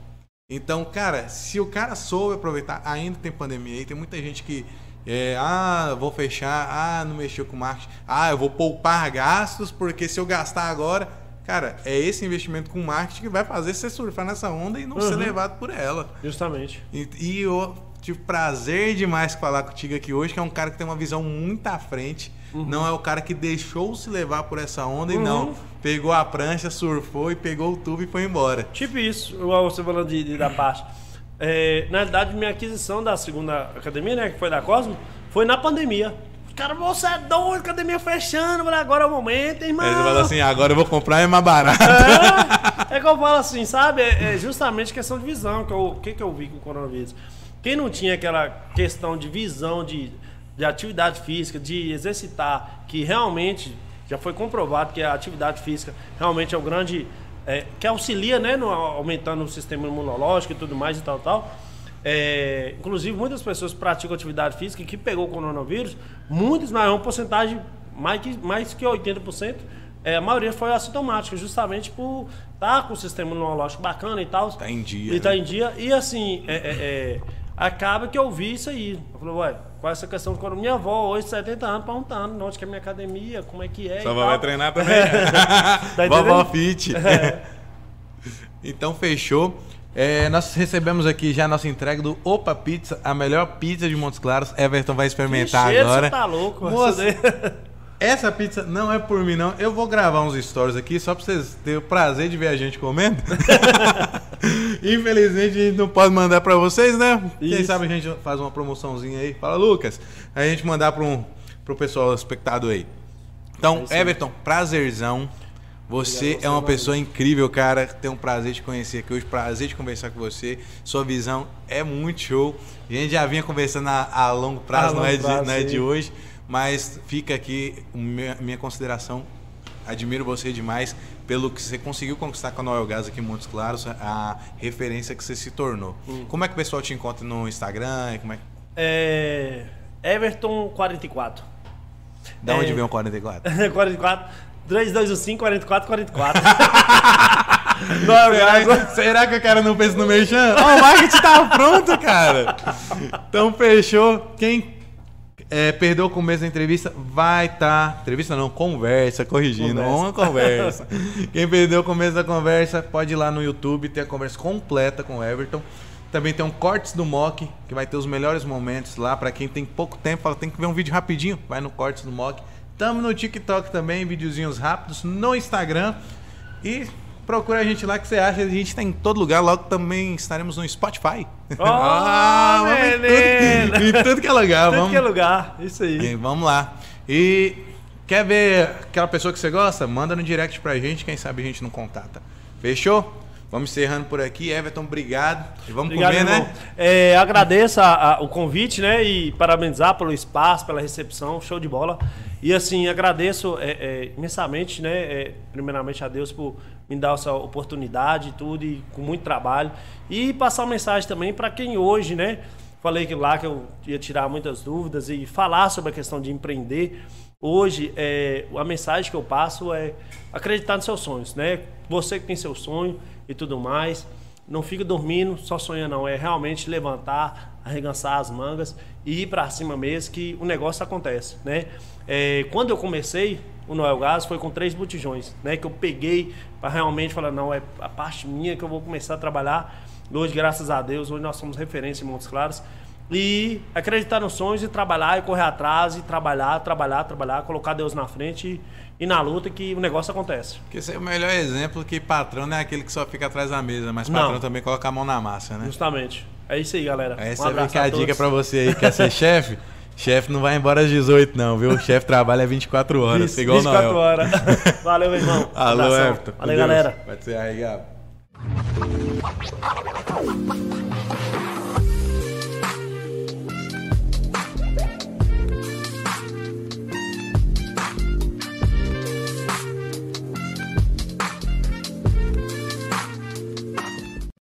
Então, cara, se o cara soube aproveitar, ainda tem pandemia aí, tem muita gente que é, ah, vou fechar, ah, não mexeu com marketing, ah, eu vou poupar gastos, porque se eu gastar agora, cara, é esse investimento com marketing que vai fazer você surfar nessa onda e não ser Uhum. levado por ela. Justamente. E, e eu tive prazer demais falar contigo aqui hoje, que é um cara que tem uma visão muito à frente. Não é o cara que deixou se levar por essa onda e Uhum. não. Pegou a prancha, surfou e pegou o tubo e foi embora. Tipo isso, você falando de, de- da parte. É, na realidade, minha aquisição da segunda academia, né, que foi da Cosmo, foi na pandemia. Cara, você é doido, academia fechando, agora é o momento, irmão. Aí você fala assim, agora eu vou comprar é mais barato. É, é que eu falo assim, sabe? É, é justamente questão de visão. que O que, que eu vi com o coronavírus? Quem não tinha aquela questão de visão, de, de atividade física, de exercitar, que realmente já foi comprovado que a atividade física realmente é o grande. é, que auxilia, né? No, aumentando o sistema imunológico e tudo mais e tal, tal. É, inclusive, muitas pessoas praticam atividade física e que pegou o coronavírus, muitas, mas é uma porcentagem mais que, mais que 80%. É, a maioria foi assintomática, justamente por estar com o sistema imunológico bacana e tal. Tá em dia, E tá né? em dia. E assim, é, é, é, acaba que eu vi isso aí. Eu falei, ué, qual é essa questão do coronavírus? Minha avó, hoje, 70 anos, perguntando onde que é a minha academia, como é que é. Só e vai treinar também. Tá Vovó? Fit. É. Então fechou. É, nós recebemos aqui já a nossa entrega do Opa Pizza, a melhor pizza de Montes Claros. Everton vai experimentar Que cheiro, agora. Você tá louco, Moça. Essa pizza não é por mim, não. Eu vou gravar uns stories aqui só pra vocês terem o prazer de ver a gente comendo. Infelizmente a gente não pode mandar pra vocês, né? Quem Isso. sabe a gente faz uma promoçãozinha aí. Fala, Lucas. A gente mandar pra um, pro pessoal espectador aí. Então, É. Everton, prazerzão. Você Obrigado, é uma pessoa incrível, cara. Tem um prazer de conhecer aqui hoje, prazer de conversar com você. Sua visão é muito show. A gente já vinha conversando a, a longo prazo, A não, é longo de, prazo, não é de hoje, mas fica aqui minha, minha consideração. Admiro você demais pelo que você conseguiu conquistar com a Noel Gás aqui em Montes Claros, a referência que você se tornou. Hum. Como é que o pessoal te encontra no Instagram? Como é, É, Everton 44. da onde É. vem o 44? 44. 3215 44 44. Não, é Será, será que o cara não pensa no merchan? Ó, o marketing tá pronto, cara. Então fechou. Quem é, perdeu o começo da entrevista vai estar. entrevista não, conversa, corrigindo. Conversa. Uma conversa. Quem perdeu o começo da conversa pode ir lá no YouTube ter a conversa completa com o Everton. Também tem um Cortes do Mock, que vai ter os melhores momentos lá. Pra quem tem pouco tempo, fala, tem que ver um vídeo rapidinho. Vai no Cortes do Mock. Tamo no TikTok também, videozinhos rápidos. No Instagram. E procura a gente lá que você acha. A gente tá em todo lugar. Logo também estaremos no Spotify. Oh, vamos em menino! tudo, em tudo que é lugar. Tudo vamos, que é lugar. Isso aí. e vamos lá. E quer ver aquela pessoa que você gosta? Manda no direct pra gente. Quem sabe a gente não contata. Fechou? Vamos encerrando por aqui. Everton, obrigado. E vamos Obrigado, comer, irmão. né? É, agradeço a- a- o convite, né? E parabenizar pelo espaço, pela recepção, show de bola. E assim, agradeço é, é, imensamente, né? é, primeiramente a Deus por me dar essa oportunidade e tudo, e com muito trabalho. E passar uma mensagem também para quem hoje, né? falei que lá que eu ia tirar muitas dúvidas e falar sobre a questão de empreender. Hoje, é, a mensagem que eu passo é acreditar nos seus sonhos, né? Você que tem seu sonho e tudo mais, não fica dormindo, só sonha não, é realmente levantar, arregaçar as mangas e ir para cima mesmo que o negócio acontece, né? É, quando eu comecei o Noel Gás foi com três botijões, né? Que eu peguei para realmente falar, não, é a parte minha que eu vou começar a trabalhar. Hoje, graças a Deus, hoje nós somos referência em Montes Claros. E acreditar nos sonhos e trabalhar e correr atrás e trabalhar, trabalhar, trabalhar, colocar Deus na frente e, e na luta que o negócio acontece. Porque esse é o melhor exemplo que patrão não é aquele que só fica atrás da mesa, mas patrão não. também coloca a mão na massa, né? Justamente. É isso aí, galera. Essa um é a, a dica para você aí que quer ser chefe. Chefe não vai embora às 18, não, viu? O chefe trabalha 24 horas, Isso, igual 24 Noel. horas. Valeu, meu irmão. Alô, Everton. Valeu, galera. Vai ser arregado.